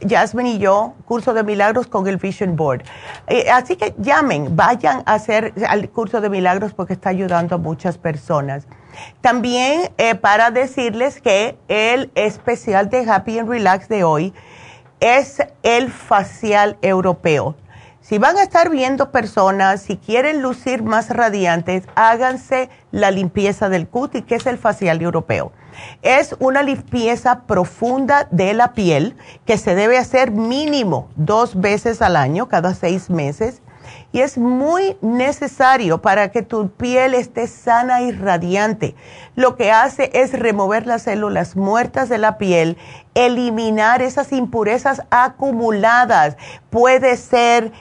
Jasmine y yo, curso de milagros con el Vision Board. Eh, así que llamen, vayan a hacer el curso de milagros porque está ayudando a muchas personas. También eh, para decirles que el especial de Happy and Relax de hoy es el facial europeo. Si van a estar viendo personas, si quieren lucir más radiantes, háganse la limpieza del cutis, que es el facial europeo. Es una limpieza profunda de la piel que se debe hacer mínimo dos veces al año, cada seis meses. Y es muy necesario para que tu piel esté sana y radiante. Lo que hace es remover las células muertas de la piel, eliminar esas impurezas acumuladas. Puede ser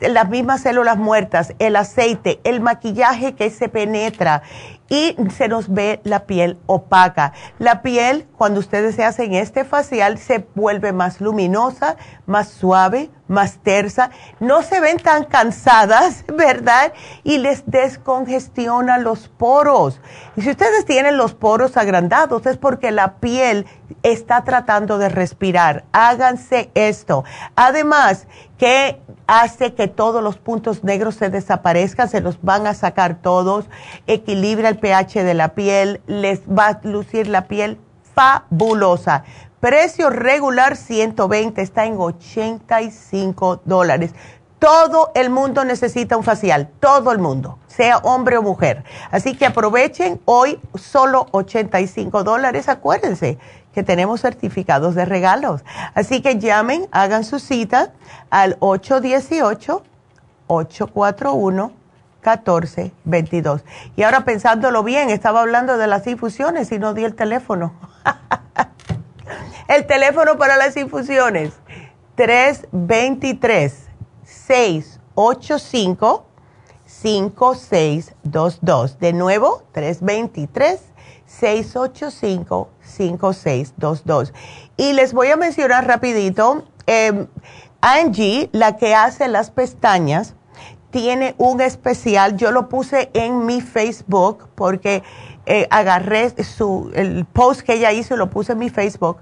las mismas células muertas, el aceite, el maquillaje que se penetra y se nos ve la piel opaca. La piel, cuando ustedes se hacen este facial, se vuelve más luminosa, más suave, más tersa. No se ven tan cansadas, ¿verdad? Y les descongestiona los poros. Y si ustedes tienen los poros agrandados, es porque la piel está tratando de respirar. Háganse esto. Además, que hace que todos los puntos negros se desaparezcan, se los van a sacar todos, equilibra el pH de la piel, les va a lucir la piel fabulosa. Precio regular 120, está en 85 dólares. Todo el mundo necesita un facial, todo el mundo, sea hombre o mujer. Así que aprovechen hoy solo 85 dólares, acuérdense que tenemos certificados de regalos. Así que llamen, hagan su cita al 818-841-1422. Y ahora pensándolo bien, estaba hablando de las infusiones y no di el teléfono. el teléfono para las infusiones, 323-685. 5622. De nuevo, 323-685-5622. Y les voy a mencionar rapidito, eh, Angie, la que hace las pestañas, tiene un especial, yo lo puse en mi Facebook porque eh, agarré su, el post que ella hizo y lo puse en mi Facebook.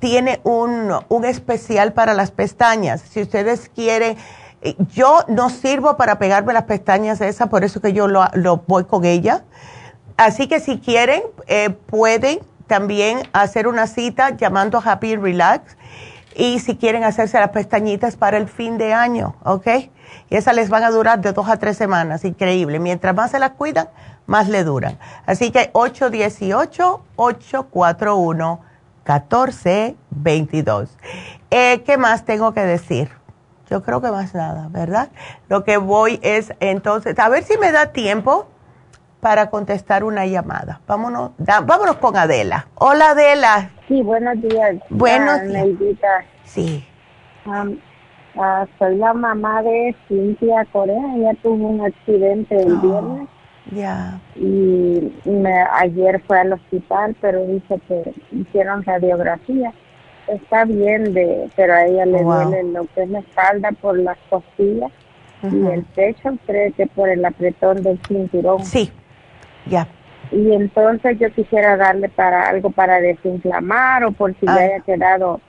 Tiene un, un especial para las pestañas. Si ustedes quieren, eh, yo no sirvo para pegarme las pestañas esas, por eso que yo lo, lo voy con ella. Así que si quieren, eh, pueden también hacer una cita llamando a Happy Relax y si quieren hacerse las pestañitas para el fin de año, ¿ok? Y esas les van a durar de dos a tres semanas, increíble. Mientras más se las cuidan, más le duran. Así que 818-841-1422. Eh, ¿Qué más tengo que decir? Yo creo que más nada, ¿verdad? Lo que voy es entonces, a ver si me da tiempo para contestar una llamada. Vámonos, vámonos con Adela. Hola Adela. Sí, buenos días. Buenos días. Sí. Ah, soy la mamá de Cintia Corea. Ella tuvo un accidente el oh, viernes. Ya. Y me, ayer fue al hospital, pero dice que hicieron radiografía. Está bien, de, pero a ella le duele lo que es la espalda por las costillas y el pecho, cree que por el apretón del cinturón. Sí, ya. Y entonces yo quisiera darle para algo para desinflamar o por si le haya quedado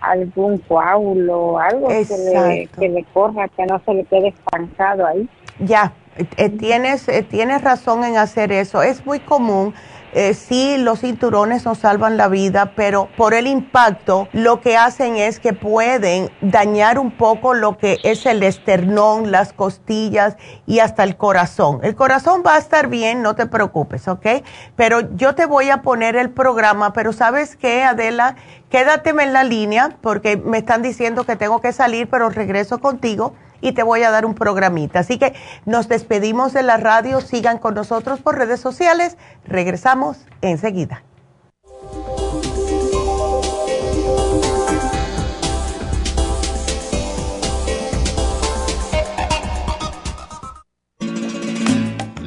algún coágulo, algo que le, que le, corra, que no se le quede estancado ahí. Ya, eh, tienes, eh, tienes razón en hacer eso. Es muy común eh, sí los cinturones nos salvan la vida, pero por el impacto lo que hacen es que pueden dañar un poco lo que es el esternón, las costillas y hasta el corazón. El corazón va a estar bien, no te preocupes, ¿ok? Pero yo te voy a poner el programa, pero ¿sabes qué, Adela? Quédate en la línea porque me están diciendo que tengo que salir, pero regreso contigo y te voy a dar un programita. Así que nos despedimos de la radio, sigan con nosotros por redes sociales, regresamos enseguida.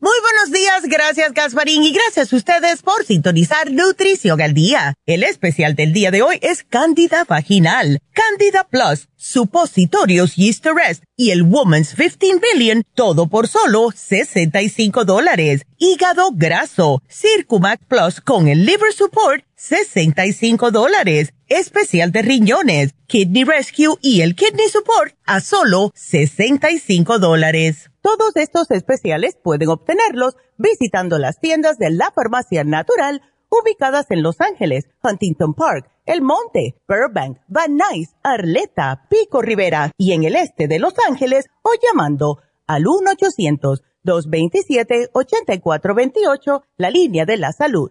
Muy buenos días, gracias Gasparín y gracias a ustedes por sintonizar Nutrición al Día. El especial del día de hoy es Cándida Vaginal, Cándida Plus, Supositorios Yeast Arrest y el Woman's 15 Billion, todo por solo 65 dólares. Hígado graso, Circumac Plus con el Liver Support, 65 dólares. Especial de riñones, Kidney Rescue y el Kidney Support a solo 65 dólares. Todos estos especiales pueden obtenerlos visitando las tiendas de la Farmacia Natural ubicadas en Los Ángeles, Huntington Park, El Monte, Burbank, Van Nuys, Arleta, Pico Rivera y en el este de Los Ángeles o llamando al 1-800-227-8428, la línea de la salud.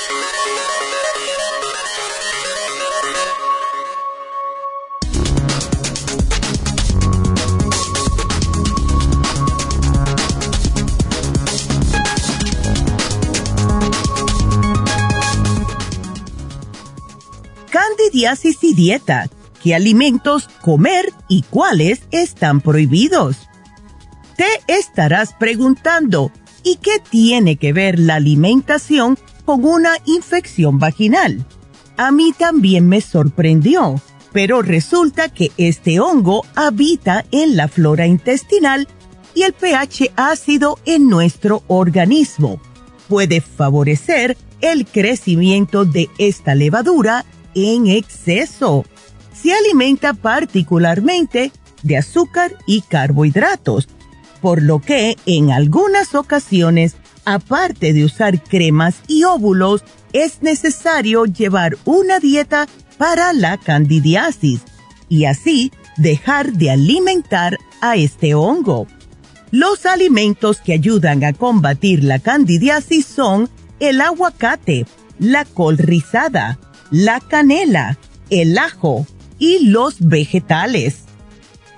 Candidiasis y dieta. ¿Qué alimentos comer y cuáles están prohibidos? Te estarás preguntando, ¿y qué tiene que ver la alimentación con una infección vaginal? A mí también me sorprendió, pero resulta que este hongo habita en la flora intestinal y el pH ácido en nuestro organismo puede favorecer el crecimiento de esta levadura en exceso. Se alimenta particularmente de azúcar y carbohidratos, por lo que en algunas ocasiones, aparte de usar cremas y óvulos, es necesario llevar una dieta para la candidiasis y así dejar de alimentar a este hongo. Los alimentos que ayudan a combatir la candidiasis son el aguacate, la col rizada, la canela, el ajo y los vegetales.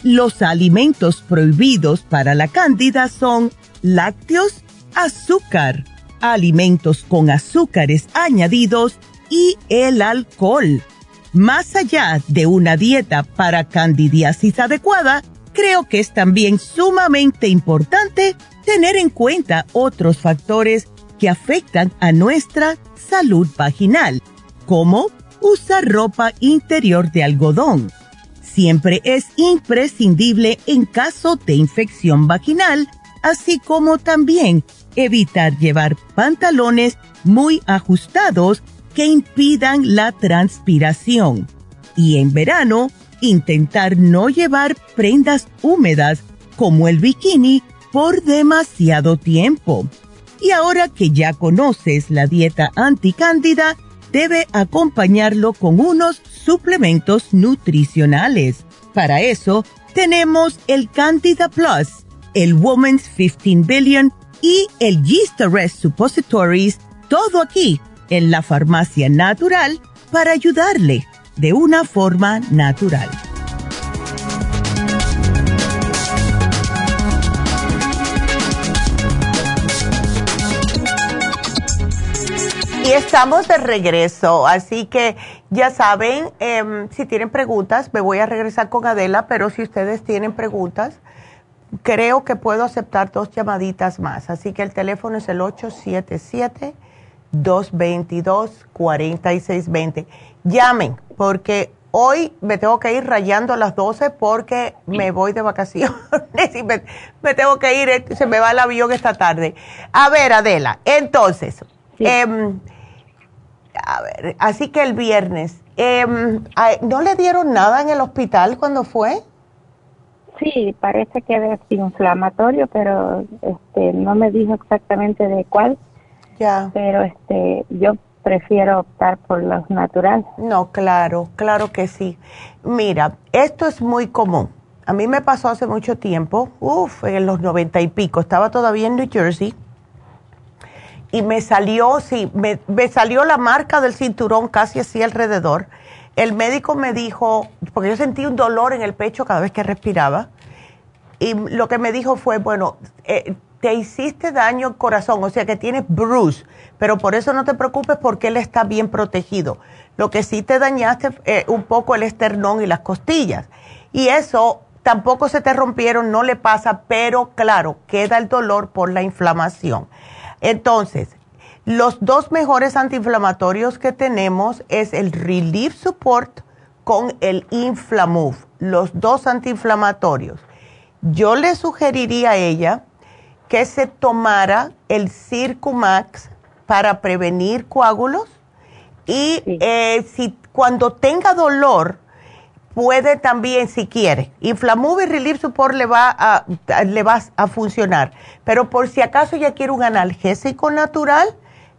Los alimentos prohibidos para la cándida son lácteos, azúcar, alimentos con azúcares añadidos y el alcohol. Más allá de una dieta para candidiasis adecuada, creo que es también sumamente importante tener en cuenta otros factores que afectan a nuestra salud vaginal, como usar ropa interior de algodón siempre es imprescindible en caso de infección vaginal, así como también evitar llevar pantalones muy ajustados que impidan la transpiración. Y en verano, intentar no llevar prendas húmedas como el bikini por demasiado tiempo. Y ahora que ya conoces la dieta anticándida, debe acompañarlo con unos suplementos nutricionales. Para eso, tenemos el Candida Plus, el Woman's 15 Billion y el Yeast Arrest Suppositories, todo aquí en la farmacia natural para ayudarle de una forma natural. Y estamos de regreso, así que ya saben, em, si tienen preguntas, me voy a regresar con Adela, pero si ustedes tienen preguntas, creo que puedo aceptar dos llamaditas más. Así que el teléfono es el 877-222-4620. Llamen, porque hoy me tengo que ir rayando a las 12 porque me voy de vacaciones y me, tengo que ir, eh, se me va el avión esta tarde. A ver, Adela, entonces, em, ver, así que el viernes, em, ¿no le dieron nada en el hospital cuando fue? Sí, parece que es inflamatorio, pero este no me dijo exactamente de cuál. Ya. Pero este yo prefiero optar por los naturales. No, claro, claro que sí. Mira, esto es muy común. A mí me pasó hace mucho tiempo, uff, en los noventa y pico, estaba todavía en New Jersey y me salió, sí, me, salió la marca del cinturón casi así alrededor. El médico me dijo, porque yo sentí un dolor en el pecho cada vez que respiraba, y lo que me dijo fue, bueno, eh, te hiciste daño al corazón, o sea que tienes bruise, pero por eso no te preocupes porque él está bien protegido. Lo que sí te dañaste eh, un poco el esternón y las costillas. Y eso tampoco se te rompieron, no le pasa, pero claro, queda el dolor por la inflamación. Entonces, los dos mejores antiinflamatorios que tenemos es el Relief Support con el Inflamove, los dos antiinflamatorios. Yo le sugeriría a ella que se tomara el Circumax para prevenir coágulos y eh, si cuando tenga dolor puede también si quiere. Inflamove y Relief Support le va a, le va a funcionar, pero por si acaso ya quiere un analgésico natural,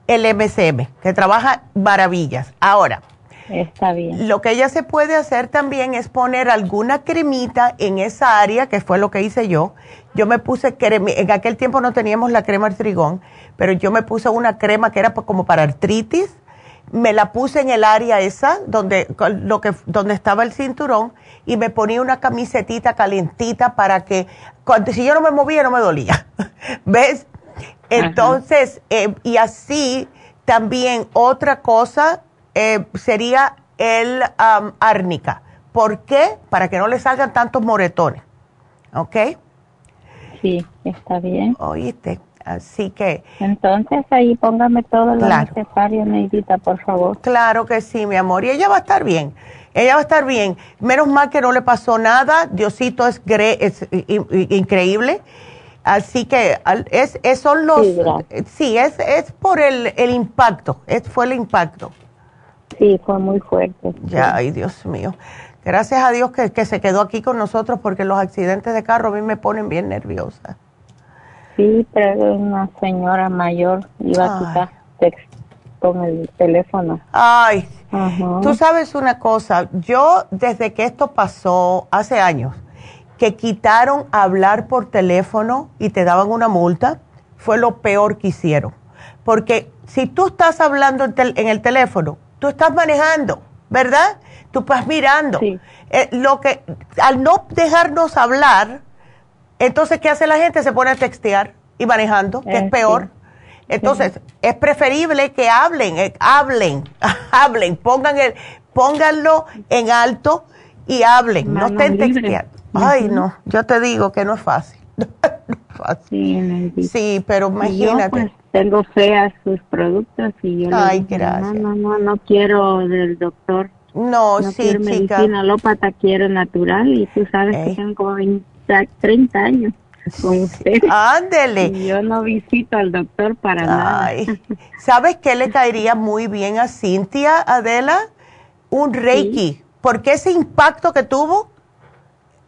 el MCM, que trabaja maravillas. Ahora, Está bien. Lo que ella se puede hacer también es poner alguna cremita en esa área, que fue lo que hice yo. Yo me puse crema, en aquel tiempo no teníamos la crema artrigón, pero yo me puse una crema que era como para artritis. Me la puse en el área esa, donde, lo que, donde estaba el cinturón, y me ponía una camisetita calentita para que, cuando, si yo no me movía, no me dolía. ¿Ves? Entonces, eh, y así también otra cosa eh, sería el árnica. ¿Por qué? Para que no le salgan tantos moretones. ¿Ok? Sí, está bien. Oíste. Así que. Entonces ahí póngame todo lo necesario, Neidita, por favor. Claro que sí, mi amor. Y ella va a estar bien. Ella va a estar bien. Menos mal que no le pasó nada. Diosito es, es increíble. Así que es, es son los. Sí, es, es por el, el impacto. Es, fue el impacto. Sí, fue muy fuerte. Ya, ay Dios mío. Gracias a Dios que, que, se quedó aquí con nosotros porque los accidentes de carro a mí me ponen bien nerviosa. Sí, pero una señora mayor iba a quitar con el teléfono. Ay, tú sabes una cosa, yo desde que esto pasó hace años, que quitaron hablar por teléfono y te daban una multa, fue lo peor que hicieron. Porque si tú estás hablando en el teléfono, tú estás manejando, ¿verdad? Tú vas mirando. Eh, lo que, al no dejarnos hablar, entonces, ¿qué hace la gente? Se pone a textear y manejando, que es eh, peor. Entonces, es preferible que hablen, eh, hablen, hablen, pongan el, pónganlo en alto y hablen, no estén texteando. Ay, no, yo te digo que no es fácil. Sí, pero imagínate. Pues, tengo fe a sus productos y yo Ay, gracias. no, no, no, no quiero del doctor. No, no sí, quiero medicina alópata, quiero natural y tú sabes que tengo como 20, 30 años con usted. Ándele. Yo no visito al doctor para Ay. nada. ¿Sabes qué le caería muy bien a Cintia, Adela? Un Reiki. Porque ese impacto que tuvo,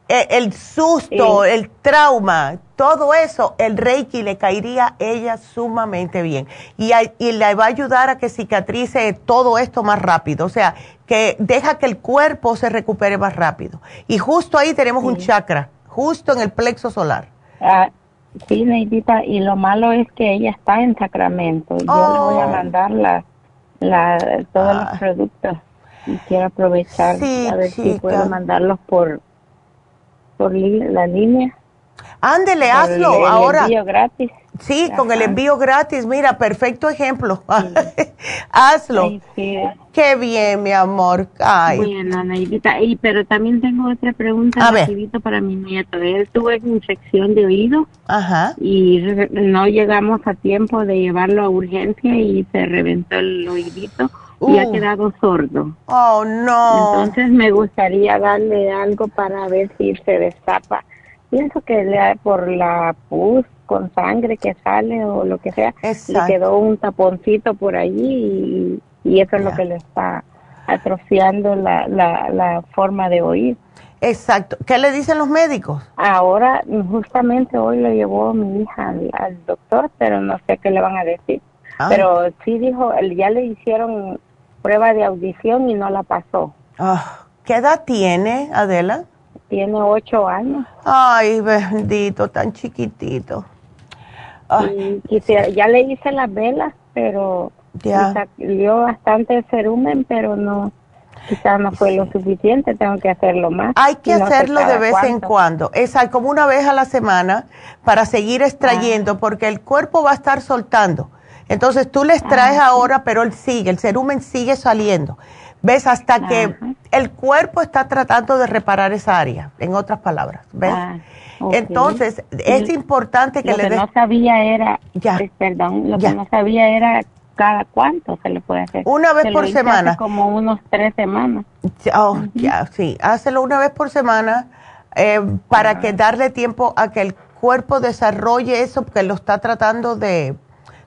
eh, el susto, el trauma, todo eso, el Reiki le caería a ella sumamente bien. Y, y, le va a ayudar a que cicatrice todo esto más rápido. O sea, que deja que el cuerpo se recupere más rápido. Y justo ahí tenemos un chakra, justo en el plexo solar. Ah, sí, Neidita, y lo malo es que ella está en Sacramento. Yo le voy a oh. mandar la, la, todos los ah. productos. Y quiero aprovechar a ver si puedo mandarlos por por la línea. Ándele, hazlo el, ahora. gratis. Sí, con el envío gratis, mira, perfecto ejemplo. hazlo. Qué bien, mi amor. Ay. Bueno, Neidita, y pero también tengo otra pregunta rapidito para mi nieto. Él tuvo infección de oído. Ajá. Y no llegamos a tiempo de llevarlo a urgencia y se reventó el oídito y ha uh. quedado sordo. Oh, no. Entonces me gustaría darle algo para ver si se destapa. Pienso que le, por la pus con sangre que sale o lo que sea, le quedó un taponcito por allí y, y eso es lo que le está atrofiando la, la, la forma de oír. Exacto. ¿Qué le dicen los médicos? Ahora, justamente hoy lo llevó mi hija al, doctor, pero no sé qué le van a decir. Ah. Pero sí dijo, ya le hicieron prueba de audición y no la pasó. Ah, ¿Qué edad tiene Adela? Tiene ocho años. Ay, bendito, tan chiquitito. Ya le hice las velas, pero ya. dio bastante cerumen, pero no, quizás no fue lo suficiente, tengo que hacerlo más. Hay que hacerlo de vez en cuando, es como una vez a la semana para seguir extrayendo, ah. porque el cuerpo va a estar soltando. Entonces tú le extraes ah, ahora, pero él sigue, el cerumen sigue saliendo. ¿Ves? Hasta que el cuerpo está tratando de reparar esa área, en otras palabras. ¿Ves? Entonces, es importante que lo le que no sabía era, ya, eh, perdón, lo que no sabía era cada cuánto se le puede hacer. Una vez por semana. como unos tres semanas. Oh, ya, sí. Hácelo una vez por semana eh, para que darle tiempo a que el cuerpo desarrolle eso, porque lo está tratando de,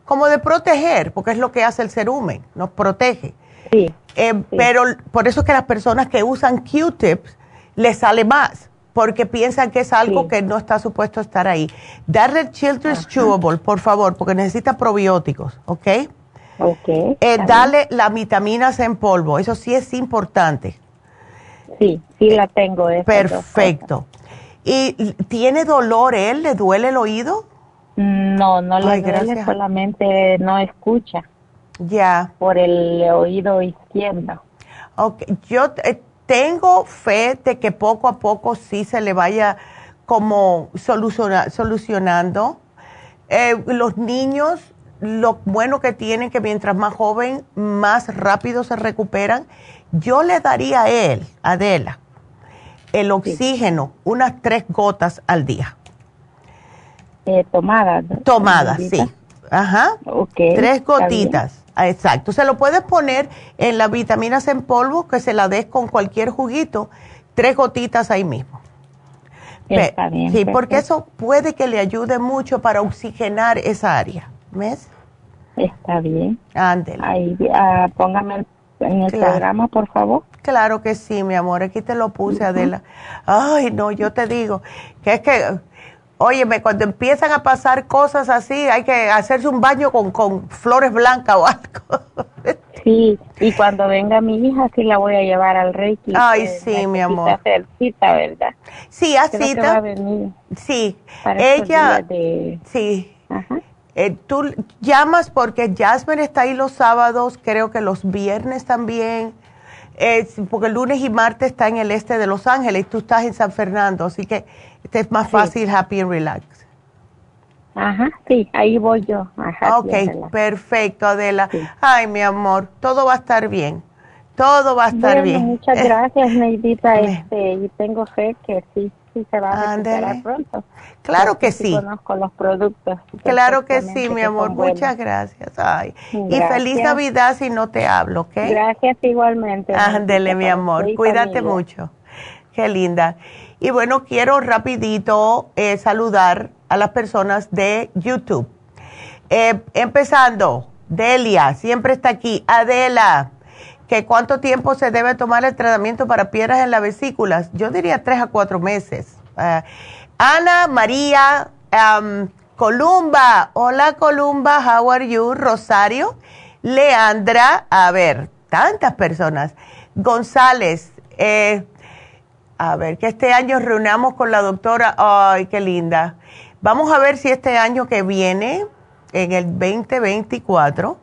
como de proteger, porque es lo que hace el cerumen, nos protege. Sí, eh, Pero por eso es que las personas que usan Q-tips les sale más, porque piensan que es algo que no está supuesto estar ahí. Darle el Children's Chewable, por favor, porque necesita probióticos, ¿ok? Ok. Eh, dale la vitaminas en polvo, eso sí es importante. Sí, sí la tengo. Perfecto. ¿Y tiene dolor él? ¿Le duele el oído? No, no le duele, solamente no escucha. Ya. Por el oído izquierdo. Ok, yo tengo fe de que poco a poco sí se le vaya como solucionando. Eh, los niños lo bueno que tienen que mientras más joven, más rápido se recuperan. Yo le daría a él, Adela, el oxígeno, unas tres gotas al día. Eh, tomadas. Tomadas, sí. Ajá. tres gotitas. Exacto. Se lo puedes poner en las vitaminas en polvo, que se la des con cualquier juguito, tres gotitas ahí mismo. Está bien, sí, porque eso puede que le ayude mucho para oxigenar esa área. ¿Ves? Está bien. Ándele. Ahí, ah, póngame en el programa, por favor. Claro que sí, mi amor. Aquí te lo puse, Adela. Ay, no, yo te digo que es que, óyeme, cuando empiezan a pasar cosas así, hay que hacerse un baño con, con flores blancas o algo. Sí, y cuando venga mi hija, sí la voy a llevar al Reiki. Ay, sí, mi amor. hacer cita, ¿verdad? Sí, a cita. Sí, ella. Sí. Ajá. Eh, tú llamas porque Jasmine está ahí los sábados, creo que los viernes también, porque el lunes y martes está en el este de Los Ángeles y tú estás en San Fernando, así que este es más fácil, happy and relax. Ajá, sí, ahí voy yo. Ajá, ok, perfecto, Adela. Ay, mi amor, todo va a estar bien. Todo va a estar bien. Muchas gracias, Neidita. Este, y tengo fe que sí se va a recuperar pronto. Claro que sí. Conozco los productos. Claro que sí, mi amor. Muchas gracias. Ay. Y feliz Navidad si no te hablo, ¿ok? Gracias igualmente. Ándele, mi amor. Cuídate mucho. Qué linda. Y bueno, quiero rapidito eh, saludar a las personas de YouTube. Eh, empezando, Delia, siempre está aquí. Adela, que cuánto tiempo se debe tomar el tratamiento para piedras en la vesícula. Yo diría tres a cuatro meses. Eh, Ana María Columba, hola Columba, how are you? Rosario, Leandra, a ver, tantas personas. González, eh, a ver, que este año reunamos con la doctora, ay, qué linda. Vamos a ver si este año que viene, en el 2024,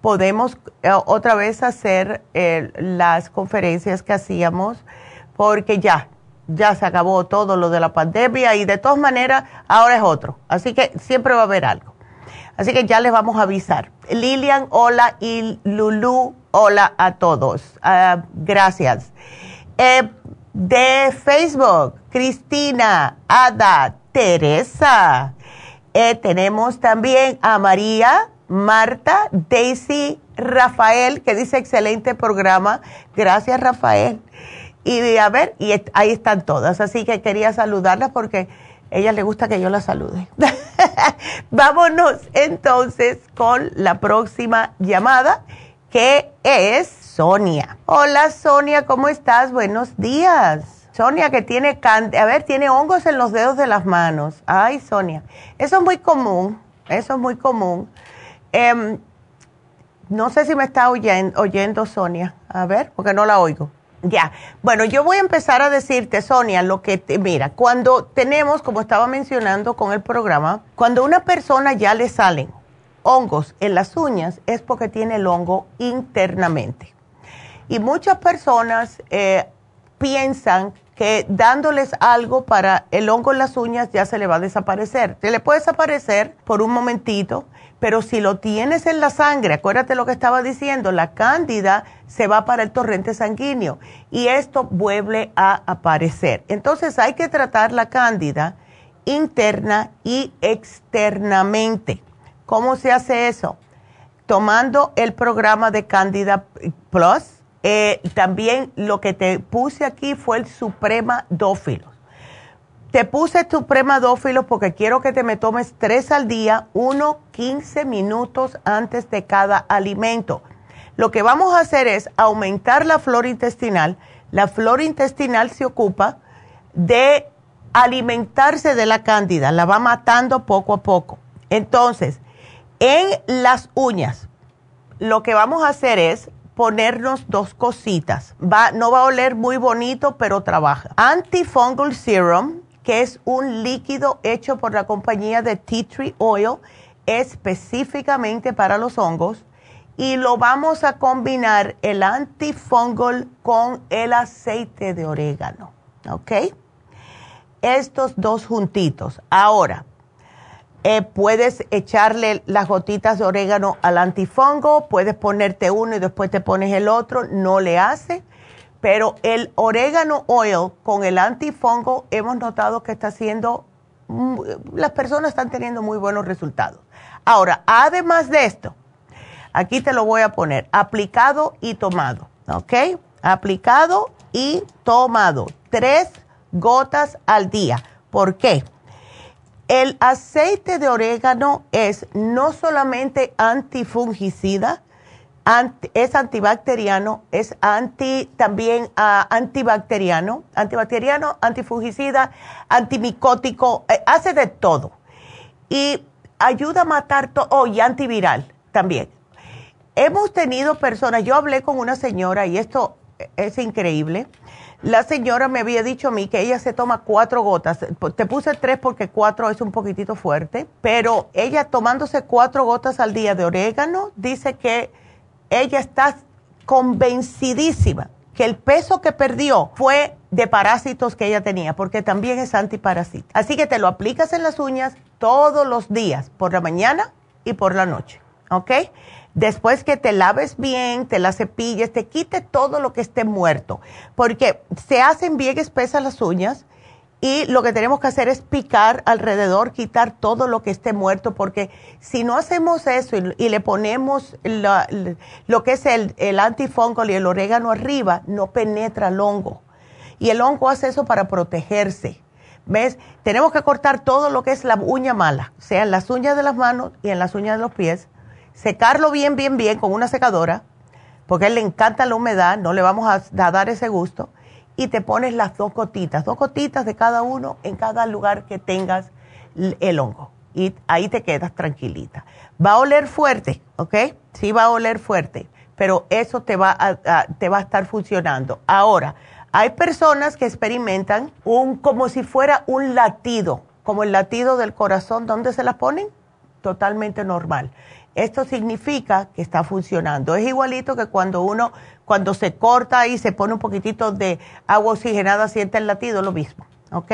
podemos eh, otra vez hacer eh, las conferencias que hacíamos, porque ya, ya se acabó todo lo de la pandemia y de todas maneras ahora es otro. Así que siempre va a haber algo. Así que ya les vamos a avisar. Lilian, hola y Lulu, hola a todos. Ah, gracias. Eh, de Facebook, Cristina, Ada, Teresa. tenemos también a María, Marta, Daisy, Rafael, que dice excelente programa. Gracias, Rafael. Y a ver, y ahí están todas. Así que quería saludarlas porque a ella le gusta que yo las salude. Vámonos entonces con la próxima llamada, que es Sonia. Hola Sonia, ¿cómo estás? Buenos días. Sonia que tiene, a ver, tiene hongos en los dedos de las manos. Ay, Sonia. Eso es muy común, eso es muy común. Em, no sé si me está oyendo, oyendo Sonia. A ver, porque no la oigo. Ya, bueno, yo voy a empezar a decirte, Sonia, lo que, te, mira, cuando tenemos, como estaba mencionando con el programa, cuando una persona ya le salen hongos en las uñas, es porque tiene el hongo internamente. Y muchas personas eh, piensan que dándoles algo para el hongo en las uñas ya se le va a desaparecer. Se le puede desaparecer por un momentito, pero si lo tienes en la sangre, acuérdate lo que estaba diciendo, la cándida se va para el torrente sanguíneo y esto vuelve a aparecer. Entonces hay que tratar la cándida interna y externamente. ¿Cómo se hace eso? Tomando el programa de Cándida Plus. Eh, también lo que te puse aquí fue el Suprema Dófilo te puse tu premadófilo porque quiero que te me tomes tres al día, uno 15 minutos antes de cada alimento. Lo que vamos a hacer es aumentar la flora intestinal. La flora intestinal se ocupa de alimentarse de la cándida, la va matando poco a poco. Entonces, en las uñas, lo que vamos a hacer es ponernos dos cositas. Va, no va a oler muy bonito, pero trabaja. Antifungal serum que es un líquido hecho por la compañía de Tea Tree Oil específicamente para los hongos y lo vamos a combinar el antifungal con el aceite de orégano, ¿ok? Estos dos juntitos. Ahora, eh, puedes echarle las gotitas de orégano al antifongo, puedes ponerte uno y después te pones el otro, no le hace pero el orégano oil con el antifongo hemos notado que está haciendo, las personas están teniendo muy buenos resultados. Ahora, además de esto, aquí te lo voy a poner, aplicado y tomado, ¿ok? Aplicado y tomado, tres gotas al día. ¿Por qué? El aceite de orégano es no solamente antifungicida, es antibacteriano, es anti, también uh, antibacteriano, antibacteriano, antifungicida, antimicótico, eh, hace de todo. Y ayuda a matar todo, oh, y antiviral también. Hemos tenido personas, yo hablé con una señora y esto es increíble. La señora me había dicho a mí que ella se toma cuatro gotas. Te puse tres porque cuatro es un poquitito fuerte, pero ella tomándose cuatro gotas al día de orégano dice que ella está convencidísima que el peso que perdió fue de parásitos que ella tenía, porque también es antiparasita. Así que te lo aplicas en las uñas todos los días, por la mañana y por la noche, ¿ok? Después que te laves bien, te las cepilles, te quite todo lo que esté muerto, porque se hacen bien espesas las uñas y lo que tenemos que hacer es picar alrededor, quitar todo lo que esté muerto, porque si no hacemos eso y, le ponemos lo que es el, el y el orégano arriba, no penetra el hongo. Y el hongo hace eso para protegerse. ¿Ves? Tenemos que cortar todo lo que es la uña mala, sea en las uñas de las manos y en las uñas de los pies, secarlo bien, bien, bien con una secadora, porque a él le encanta la humedad, no le vamos a dar ese gusto y te pones las dos gotitas, dos gotitas de cada uno en cada lugar que tengas el hongo. Y ahí te quedas tranquilita. Va a oler fuerte, ¿ok? Sí va a oler fuerte, pero eso te va a, te va a estar funcionando. Ahora, hay personas que experimentan un como si fuera un latido, como el latido del corazón, ¿dónde se la ponen? Totalmente normal. Esto significa que está funcionando. Es igualito que cuando uno, cuando se corta y se pone un poquitito de agua oxigenada, siente el latido, lo mismo. ¿Ok?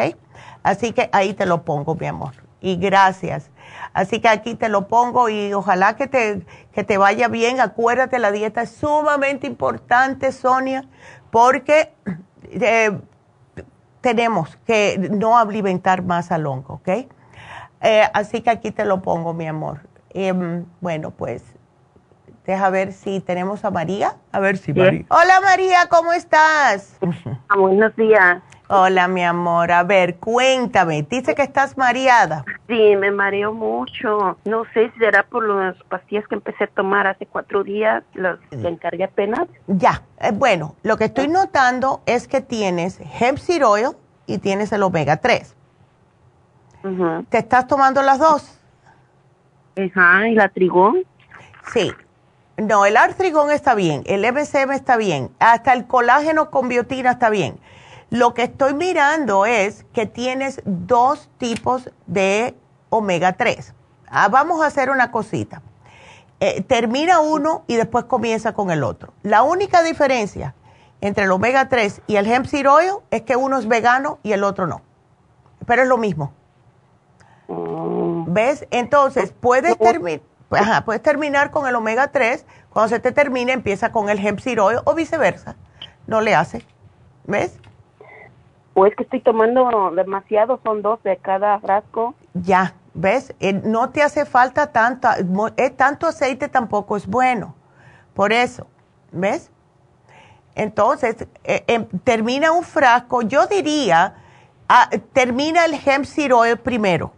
Así que ahí te lo pongo, mi amor. Y gracias. Así que aquí te lo pongo y ojalá que te, que te vaya bien. Acuérdate, la dieta es sumamente importante, Sonia, porque eh, tenemos que no alimentar más al hongo, ¿ok? Eh, así que aquí te lo pongo, mi amor. Em, bueno, pues deja ver si tenemos a María. A ver si María. Hola María, ¿cómo estás? Ah, buenos días. Hola mi amor, a ver, cuéntame, dice que estás mareada. Sí, me mareo mucho. No sé si será por las pastillas que empecé a tomar hace cuatro días, las que encargué apenas. Ya, eh, bueno, lo que estoy notando es que tienes hemp seed oil y tienes el omega 3. ¿Te estás tomando las dos? Ajá, ¿y la trigón? Sí. No, el artrigón está bien, el MSM está bien, hasta el colágeno con biotina está bien. Lo que estoy mirando es que tienes dos tipos de omega 3. Ah, vamos a hacer una cosita. Eh, termina uno y después comienza con el otro. La única diferencia entre el omega 3 y el hemp es que uno es vegano y el otro no. Pero es lo mismo. Mm. ¿Ves? Entonces, puedes, puedes terminar con el omega 3. Cuando se te termine, empieza con el hemp seed oil o viceversa. No le hace. ¿Ves? O es que estoy tomando demasiado, son dos de cada frasco. Ya, ¿ves? Eh, no te hace falta tanto, eh, tanto aceite tampoco es bueno. Por eso, ¿ves? Entonces, eh, em, termina un frasco, yo diría, ah, termina el hemp seed oil primero.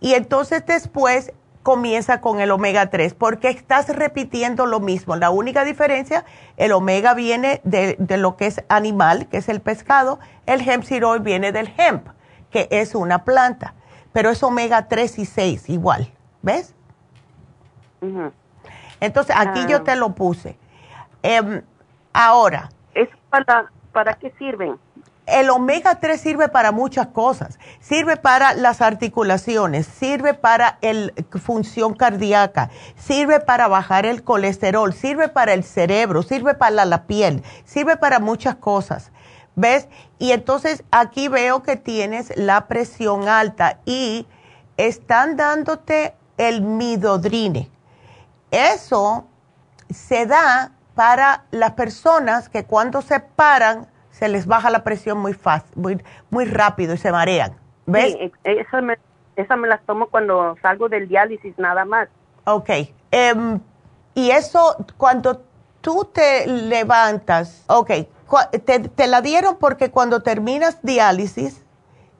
Y entonces después comienza con el omega 3, porque estás repitiendo lo mismo. La única diferencia, el omega viene de, lo que es animal, que es el pescado, el hemp oil viene del hemp, que es una planta, pero es omega 3 y 6 igual, ¿ves? Entonces, aquí yo ah. te lo puse. Em, ahora. ¿Es para, para qué sirven? El omega 3 sirve para muchas cosas. Sirve para las articulaciones, sirve para la función cardíaca, sirve para bajar el colesterol, sirve para el cerebro, sirve para la piel, sirve para muchas cosas. ¿Ves? Y entonces aquí veo que tienes la presión alta y están dándote el midodrine. Eso se da para las personas que cuando se paran se les baja la presión muy fácil, muy, muy rápido y se marean. ¿Ves? Sí, esa me, esa me las tomo cuando salgo del diálisis nada más. Ok. Em, y eso, cuando tú te levantas, ok, te, te la dieron porque cuando terminas diálisis,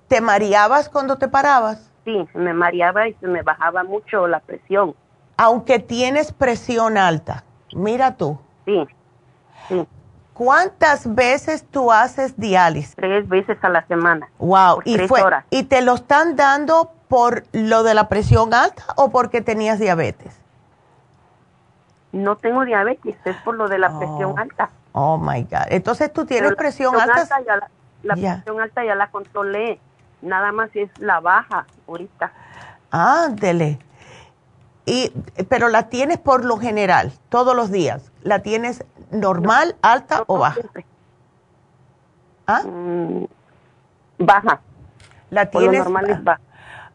¿te mareabas cuando te parabas? Sí, me mareaba y se me bajaba mucho la presión. Aunque tienes presión alta, mira tú. Sí, sí. ¿Cuántas veces tú haces diálisis? Tres veces a la semana. Wow. ¿Y, fue, ¿Y te lo están dando por lo de la presión alta o porque tenías diabetes? No tengo diabetes, es por lo de la presión oh. alta. Oh my God. Entonces tú tienes presión, alta. la, presión alta ya la controlé. Nada más es la baja ahorita. Ándele. Y, pero la tienes por lo general, todos los días. ¿La tienes normal, alta o baja? ¿Ah? Mm, baja. La tienes. normal es baja.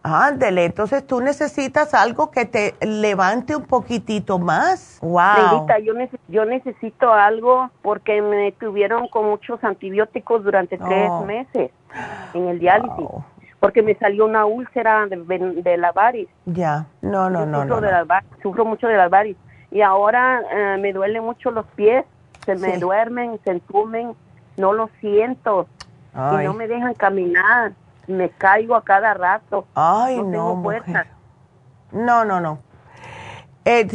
Ándele, entonces tú necesitas algo que te levante un poquitito más. Wow. yo, yo necesito algo porque me tuvieron con muchos antibióticos durante tres meses en el diálisis porque me salió una úlcera de, la varis. Ya, no, no, no. Sufro, De la, sufro mucho de las varis. Y ahora eh, me duelen mucho los pies, se me duermen, se entumen, no lo siento. Y no me dejan caminar, me caigo a cada rato. Ay, no, no No, no, no. Eh,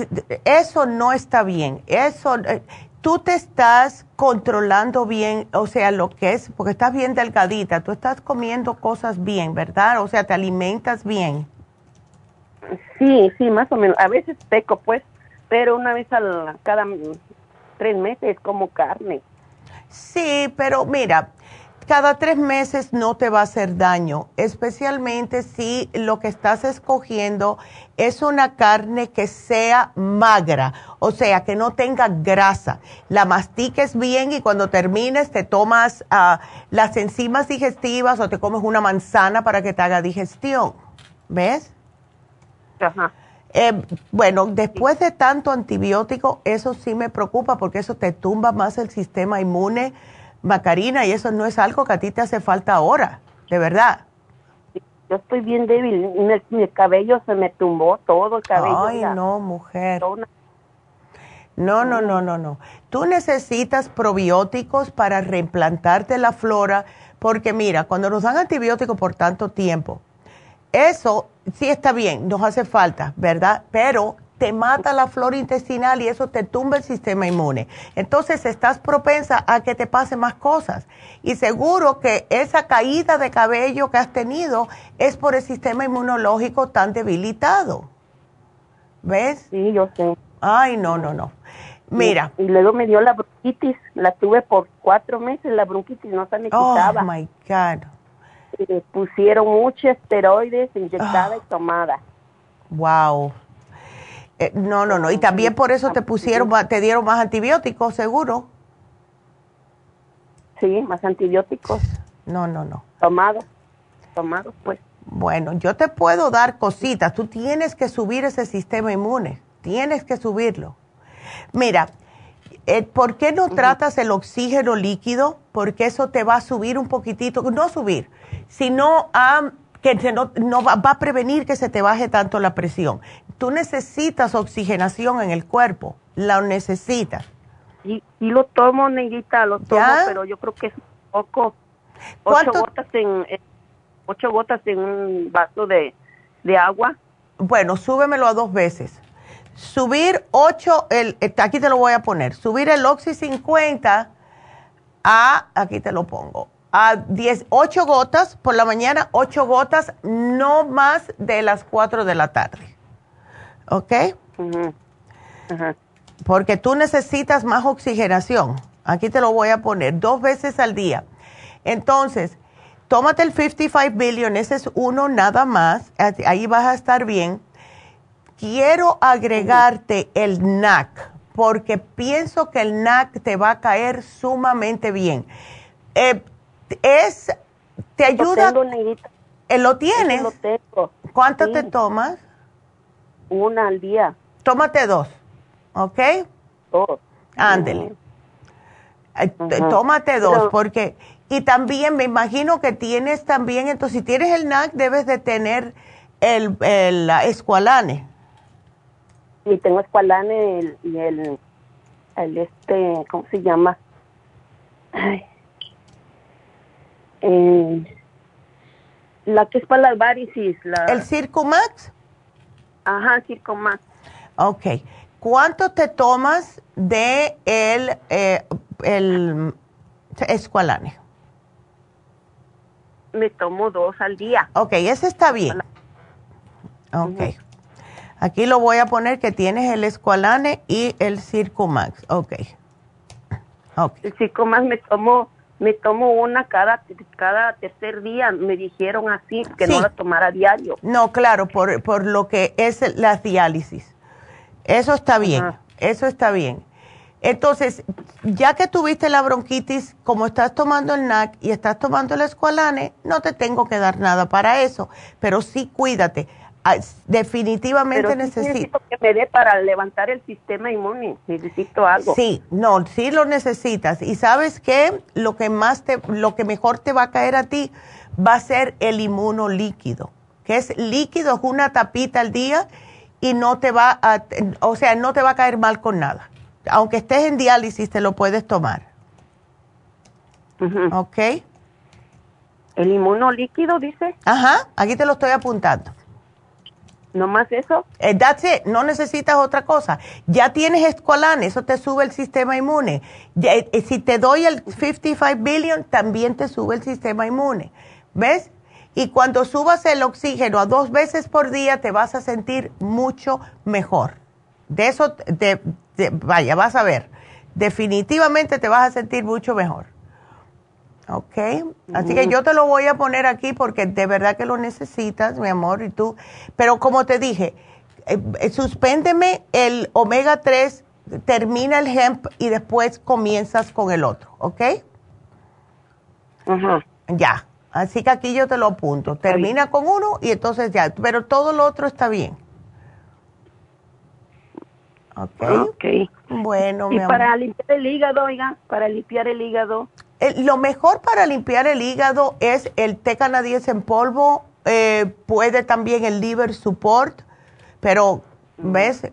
eso no está bien. Eso, eh, tú te estás controlando bien, o sea, lo que es, porque estás bien delgadita, tú estás comiendo cosas bien, ¿verdad? O sea, te alimentas bien. Sí, sí, más o menos. A veces peco, pues, pero una vez al, cada tres meses como carne. Sí, pero mira, cada tres meses no te va a hacer daño, especialmente si lo que estás escogiendo es una carne que sea magra, o sea, que no tenga grasa. La mastiques bien y cuando termines te tomas ah, las enzimas digestivas o te comes una manzana para que te haga digestión. ¿Ves? Ajá. Eh, bueno, después de tanto antibiótico, eso sí me preocupa porque eso te tumba más el sistema inmune Macarina, y eso no es algo que a ti te hace falta ahora, de verdad. Yo estoy bien débil, mi, cabello se me tumbó todo el cabello. Ay, no, mujer. No, no, no, no, no. Tú necesitas probióticos para reimplantarte la flora, porque mira, cuando nos dan antibióticos por tanto tiempo, eso sí está bien, nos hace falta, ¿verdad? Pero te mata la flora intestinal y eso te tumba el sistema inmune. Entonces estás propensa a que te pasen más cosas. Y seguro que esa caída de cabello que has tenido es por el sistema inmunológico tan debilitado. ¿Ves? Sí, yo sé. Ay, no, no, no. Mira. Y, luego me dio la bronquitis. La tuve por cuatro meses, la bronquitis no se me oh, quitaba. Oh, my God. Y pusieron muchos esteroides inyectada y tomada. Wow. Eh, no, no, no. Y también por eso te pusieron, te dieron más antibióticos, seguro. Sí, más antibióticos. No, no, no. Tomado, tomado, pues. Bueno, yo te puedo dar cositas. Tú tienes que subir ese sistema inmune. Tienes que subirlo. Mira, eh, ¿por qué no tratas el oxígeno líquido? Porque eso te va a subir un poquitito, no subir, sino a que no, no va, a prevenir que se te baje tanto la presión. Tú necesitas oxigenación en el cuerpo, la necesitas. Y, y lo tomo, neguita, lo tomo, pero yo creo que es poco. Ocho gotas en, ocho gotas en un vaso de, de agua. Bueno, súbemelo a dos veces. Subir ocho, el, eh, aquí te lo voy a poner, subir el Oxy 50 a, aquí te lo pongo, a 10, 8 gotas por la mañana, 8 gotas, no más de las 4 de la tarde. ¿Ok? Porque tú necesitas más oxigenación. Aquí te lo voy a poner dos veces al día. Entonces, tómate el 55 billion, ese es uno nada más, ahí vas a estar bien. Quiero agregarte el NAC, porque pienso que el NAC te va a caer sumamente bien. Eh, es, te ayuda. Lo, eh, ¿Lo tienes? Lo tengo. ¿Cuánto te tomas? Una al día. Tómate dos, ¿ok? Dos. Ándele. Tómate dos, porque, y también me imagino que tienes también, entonces si tienes el NAC debes de tener el, el escualane. Sí, tengo escualane y el, el, este, ¿cómo se llama? Ay, eh, la que es para las varices. La... ¿El Circumax? Ajá, Circumax. Ok. ¿Cuánto te tomas de el, eh, el escualane? Me tomo dos al día. Ok, ese está bien. Ok. Aquí lo voy a poner que tienes el escualane y el Circumax. Ok. okay. El Circumax me tomo me tomo una cada, cada tercer día, me dijeron así, que no la tomara diario. No, claro, por, por lo que es la diálisis. Eso está bien, eso está bien. Entonces, ya que tuviste la bronquitis, como estás tomando el NAC y estás tomando el escualane, no te tengo que dar nada para eso, pero sí cuídate. Ah, definitivamente necesito que me dé para levantar el sistema inmune. Necesito algo. Sí, no, sí lo necesitas. Y sabes qué, lo que más te, lo que mejor te va a caer a ti va a ser el inmuno líquido, que es líquido, es una tapita al día y no te va a, o sea, no te va a caer mal con nada. Aunque estés en diálisis, te lo puedes tomar. ¿Ok? ¿El inmuno líquido, dice? Ajá, aquí te lo estoy apuntando. ¿No más eso? Eh, that's it. No necesitas otra cosa. Ya tienes escualán, eso te sube el sistema inmune. Eh, eh, si te doy el 55 billion, también te sube el sistema inmune. ¿Ves? Y cuando subas el oxígeno a dos veces por día, te vas a sentir mucho mejor. De eso, vaya, vas a ver. Definitivamente te vas a sentir mucho mejor. ¿Ok? Así que yo te lo voy a poner aquí porque de verdad que lo necesitas, mi amor, y tú. Pero como te dije, eh, eh, suspéndeme el omega 3, termina el hemp y después comienzas con el otro, ¿ok? Ajá. Ya. Así que aquí yo te lo apunto. Termina con uno y entonces ya. Pero todo lo otro está bien. Ok. Ok. Bueno, y para limpiar el hígado, oiga, para limpiar el hígado lo mejor para limpiar el hígado es el té canadiense en polvo, eh, puede también el liver support, pero, ¿ves?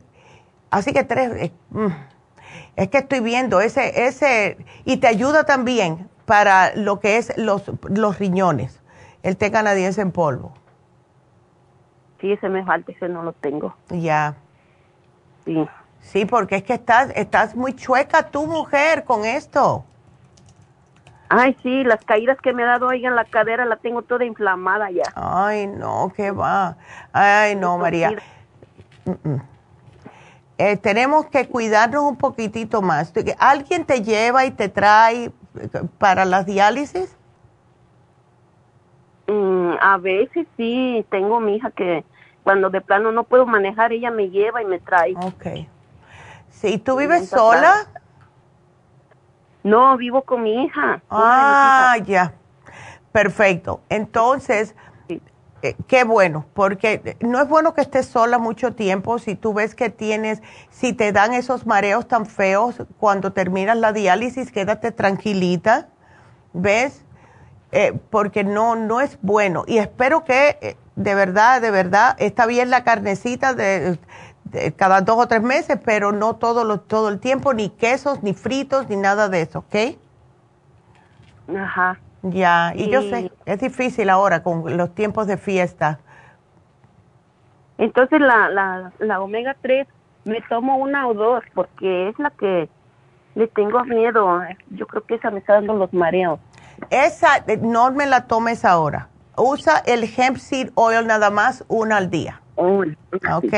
Así que tres, eh, mm, es que estoy viendo ese, ese, y te ayuda también para lo que es los, los riñones, el té canadiense en polvo. Sí, ese me falta, ese no lo tengo. Ya. Sí. Sí, porque es que estás, estás muy chueca tu mujer con esto. Ay, sí, las caídas que me ha dado ahí en la cadera la tengo toda inflamada ya. Ay, no, qué va. Ay, no, María. Eh, tenemos que cuidarnos un poquitito más. ¿Alguien te lleva y te trae para las diálisis? Mm, a veces sí, tengo mi hija que cuando de plano no puedo manejar, ella me lleva y me trae. Ok. Sí, ¿tú vives sola? No, vivo con mi hija. Ah, ya. Perfecto. Entonces, eh, qué bueno, porque no es bueno que estés sola mucho tiempo si tú ves que tienes, si te dan esos mareos tan feos cuando terminas la diálisis, quédate tranquilita, ¿ves? Eh, porque no, no es bueno. Y espero que eh, de verdad, de verdad, está bien la carnecita de, cada dos o tres meses, pero no todo, lo, todo el tiempo, ni quesos, ni fritos, ni nada de eso, ¿ok? Ajá. Ya, y, yo sé, es difícil ahora con los tiempos de fiesta. Entonces la, la, la omega 3 me tomo una o dos porque es la que le tengo miedo. Yo creo que esa me está dando los mareos. Esa eh, no me la tomes ahora. Usa el hemp seed oil nada más una al día. Oh, ¿Ok?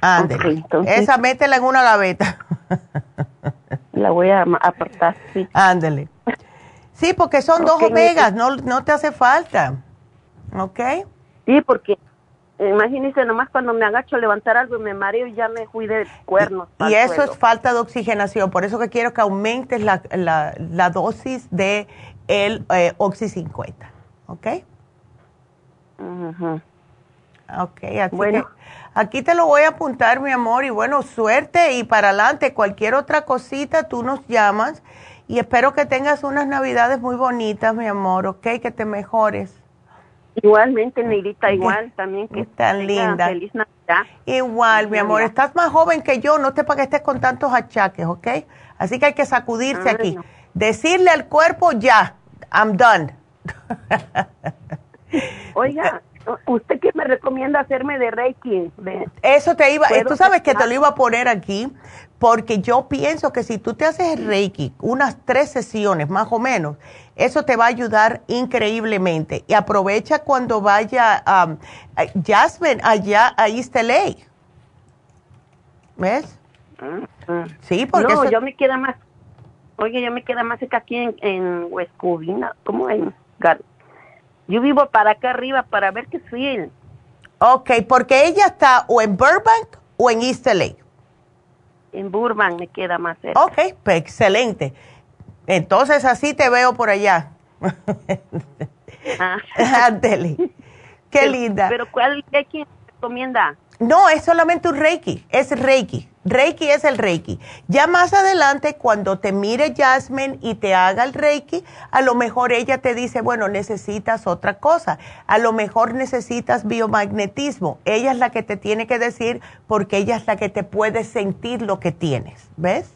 Ándale. Esa métela en una gaveta. La voy a apartar, sí. Ándale. Sí, porque son dos omegas, no, no te hace falta. ¿Ok? Sí, porque imagínese nomás cuando me agacho a levantar algo y me mareo y ya me fui de cuernos. Y, eso es falta de oxigenación, por eso que quiero que aumentes la, la, dosis de el eh, Oxy 50, ¿ok? Ok, así bueno. aquí te lo voy a apuntar, mi amor, y bueno, suerte y para adelante, cualquier otra cosita tú nos llamas y espero que tengas unas navidades muy bonitas, mi amor, ok, que te mejores. Igualmente, Negrita, igual también que tan linda. Feliz Navidad. Igual, mi amor, estás más joven que yo, no te para que estés con tantos achaques, ¿ok? Así que hay que sacudirse aquí. Decirle al cuerpo ya, I'm done. Oiga, ¿usted qué me recomienda hacerme de Reiki? Eso te iba, tú sabes que te lo iba a poner aquí, porque yo pienso que si tú te haces Reiki, unas tres sesiones más o menos, eso te va a ayudar increíblemente. Y aprovecha cuando vaya um, Jasmine allá a East LA. ¿Ves? Sí, porque no, yo me queda más, oye, yo me queda más que aquí en, en West Covina, ¿cómo en Yo vivo para acá arriba para ver qué soy. Ok, porque ella está o en Burbank o en East LA. En Burbank me queda más cerca. Ok, pues excelente. Entonces así te veo por allá. Ah. Qué linda. Pero ¿cuál Reiki recomienda? No, es solamente un Reiki, es Reiki. Reiki es el Reiki. Ya más adelante, cuando te mire Jasmine y te haga el Reiki, a lo mejor ella te dice, bueno, necesitas otra cosa. A lo mejor necesitas biomagnetismo. Ella es la que te tiene que decir porque ella es la que te puede sentir lo que tienes. ¿Ves?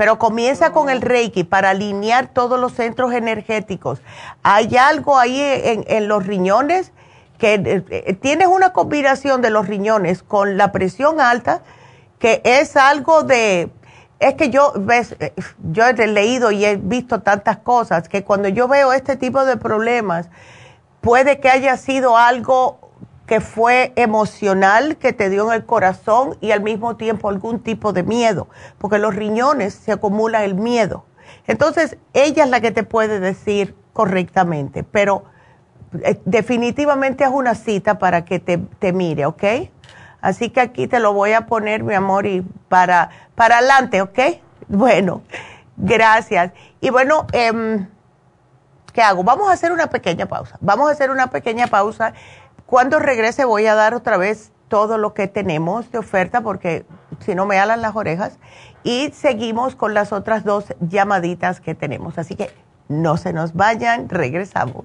pero comienza con el Reiki para alinear todos los centros energéticos. Hay algo ahí en, los riñones que eh, eh, tienes una combinación de los riñones con la presión alta, que es algo de, es que yo, ves, eh, yo he leído y he visto tantas cosas que cuando yo veo este tipo de problemas, puede que haya sido algo que fue emocional, que te dio en el corazón y al mismo tiempo algún tipo de miedo, porque los riñones se acumula el miedo. Entonces, ella es la que te puede decir correctamente, pero eh, definitivamente es una cita para que te, te, mire, ¿ok? Así que aquí te lo voy a poner, mi amor, y para, para adelante, ¿ok? Bueno, gracias. Y bueno, eh, ¿qué hago? Vamos a hacer una pequeña pausa. Vamos a hacer una pequeña pausa cuando regrese voy a dar otra vez todo lo que tenemos de oferta porque si no me alan las orejas y seguimos con las otras dos llamaditas que tenemos. Así que no se nos vayan, regresamos.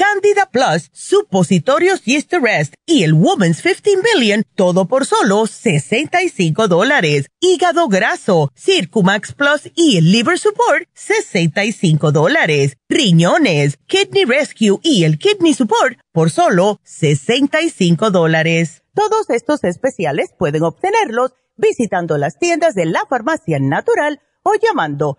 Candida Plus, supositorios Yeast Rest y el Woman's 15 Billion, todo por solo 65 dólares. Hígado graso, Circumax Plus y el Liver Support, 65 dólares. Riñones, Kidney Rescue y el Kidney Support por solo 65 dólares. Todos estos especiales pueden obtenerlos visitando las tiendas de la farmacia natural o llamando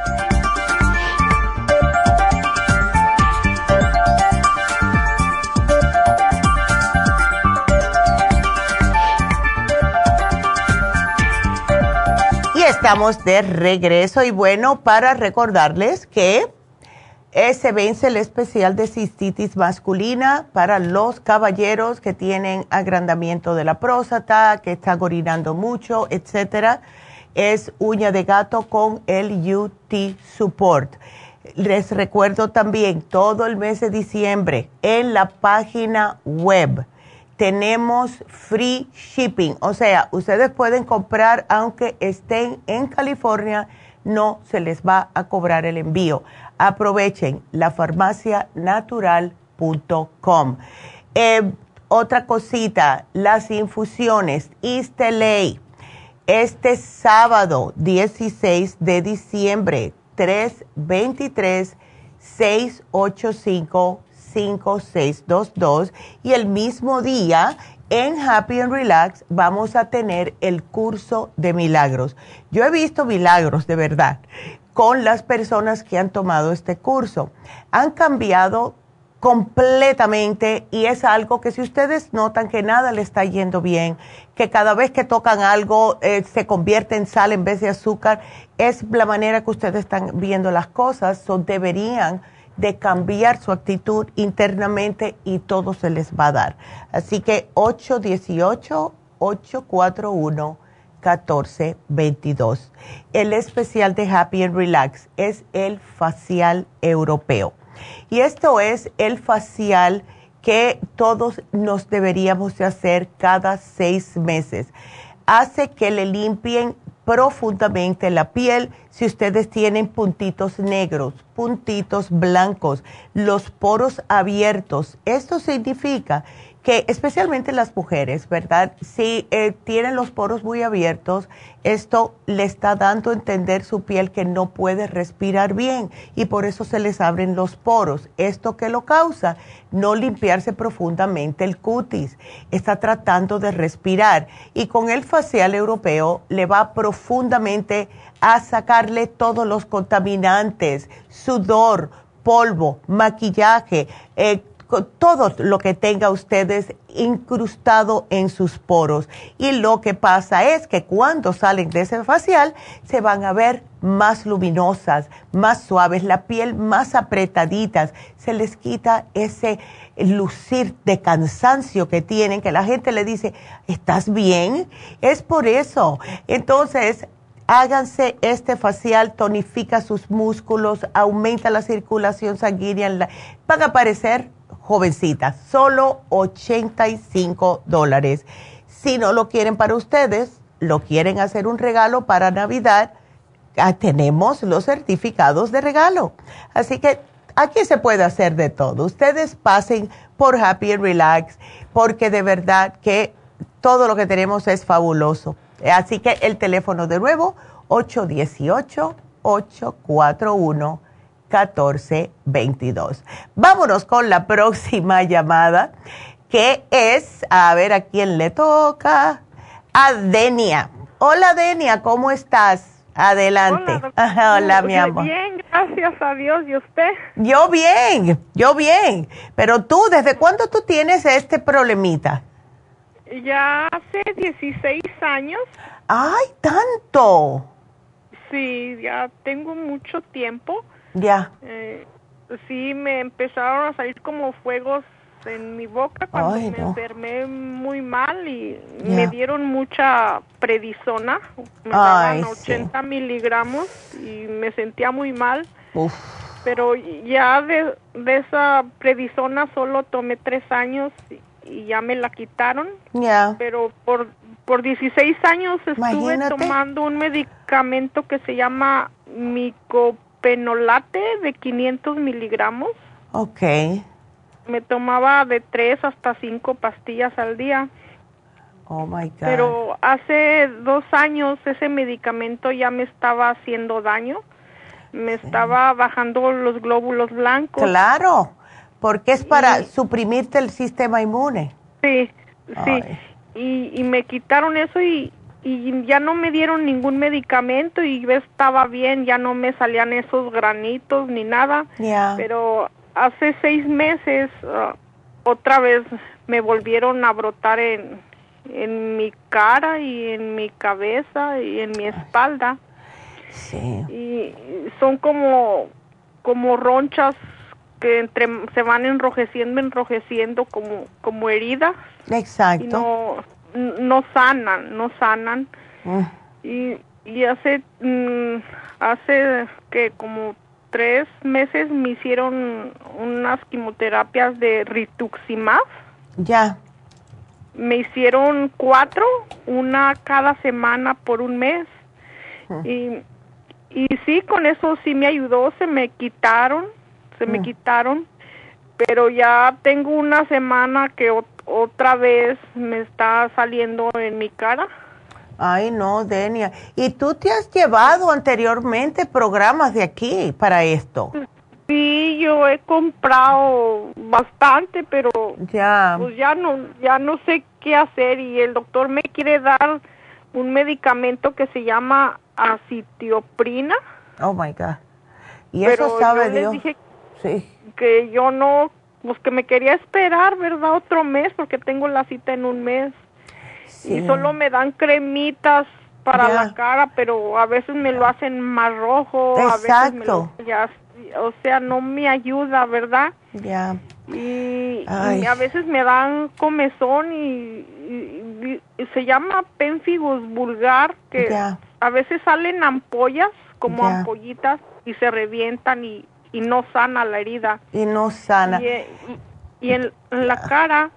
Estamos de regreso y bueno, para recordarles que se vence el especial de cistitis masculina para los caballeros que tienen agrandamiento de la próstata, que están orinando mucho, etcétera. Es uña de gato con el UT Support. Les recuerdo también todo el mes de diciembre en la página web tenemos free shipping. O sea, ustedes pueden comprar aunque estén en California, no se les va a cobrar el envío. Aprovechen la farmacianatural.com. Eh, otra cosita, las infusiones, Isteley. Este sábado 16 de diciembre, 323 685 5622 y el mismo día en Happy and Relax vamos a tener el curso de milagros. Yo he visto milagros de verdad con las personas que han tomado este curso. Han cambiado completamente y es algo que si ustedes notan que nada le está yendo bien, que cada vez que tocan algo eh, se convierte en sal en vez de azúcar, es la manera que ustedes están viendo las cosas, so deberían de cambiar su actitud internamente y todo se les va a dar. Así que 818-841-1422. El especial de Happy and Relax es el facial europeo. Y esto es el facial que todos nos deberíamos de hacer cada seis meses. Hace que le limpien profundamente la piel si ustedes tienen puntitos negros, puntitos blancos, los poros abiertos. Esto significa que especialmente las mujeres, ¿verdad? Si eh, tienen los poros muy abiertos, esto le está dando a entender su piel que no puede respirar bien y por eso se les abren los poros. ¿Esto qué lo causa? No limpiarse profundamente el cutis. Está tratando de respirar y con el facial europeo le va profundamente a sacarle todos los contaminantes, sudor, polvo, maquillaje, eh, todo lo que tenga ustedes incrustado en sus poros. Y lo que pasa es que cuando salen de ese facial se van a ver más luminosas, más suaves, la piel más apretaditas, se les quita ese lucir de cansancio que tienen, que la gente le dice, ¿estás bien? Es por eso. Entonces, háganse este facial, tonifica sus músculos, aumenta la circulación sanguínea, van a parecer jovencitas, solo 85 dólares. Si no lo quieren para ustedes, lo quieren hacer un regalo para Navidad, ah, tenemos los certificados de regalo. Así que aquí se puede hacer de todo. Ustedes pasen por Happy and Relax porque de verdad que todo lo que tenemos es fabuloso. Así que el teléfono de nuevo, 818-841-1422. Vámonos con la próxima llamada, que es, a ver a quién le toca, a Denia. Hola Denia, ¿cómo estás? Adelante. Hola, Hola mi amor. Bien, gracias a Dios. ¿Y usted? Yo bien, yo bien. Pero tú, ¿desde cuándo tú tienes este problemita? Ya hace 16 años. ¡Ay, tanto! Sí, ya tengo mucho tiempo. Ya. Eh, sí, me empezaron a salir como fuegos en mi boca cuando me enfermé muy mal y me dieron mucha predisona. Me daban 80 miligramos y me sentía muy mal. Pero ya de, de esa predisona solo tomé tres años y ya me la quitaron. Ya. Pero por, por 16 años estuve tomando un medicamento que se llama micopenolate de 500 miligramos. Ok. Me tomaba de 3 hasta 5 pastillas al día. Oh my God. Pero hace dos años ese medicamento ya me estaba haciendo daño. Me estaba bajando los glóbulos blancos. Claro porque es para suprimirte el sistema inmune. Sí, sí. Y, y, me quitaron eso y, y ya no me dieron ningún medicamento y yo estaba bien, ya no me salían esos granitos ni nada. Pero hace seis meses uh, otra vez me volvieron a brotar en, en mi cara y en mi cabeza y en mi espalda. Sí. Y son como como ronchas que entre se van enrojeciendo, enrojeciendo como como heridas. Exacto. Y no no sanan, no sanan. Mm. Y, y hace mm, hace que como tres meses me hicieron unas quimioterapias de rituximab. Ya. Me hicieron cuatro, una cada semana por un mes. Mm. Y, y sí, con eso sí me ayudó, se me quitaron se me mm. quitaron, pero ya tengo una semana que otra vez me está saliendo en mi cara. Ay, no, Denia. ¿Y tú te has llevado anteriormente programas de aquí para esto? Sí, yo he comprado bastante, pero ya. pues ya no ya no sé qué hacer y el doctor me quiere dar un medicamento que se llama acitioprina. Oh my god. Y eso sabe Dios. Sí. Que yo no, pues que me quería esperar, ¿verdad? Otro mes, porque tengo la cita en un mes. Y solo me dan cremitas para la cara, pero a veces me lo hacen más rojo, Exacto. a veces o sea, no me ayuda, ¿verdad? Ya. Y, a veces me dan comezón y, se llama pénfigus vulgar, que a veces salen ampollas, como ampollitas, y se revientan y y no sana la herida. Y no sana. Y, en, la cara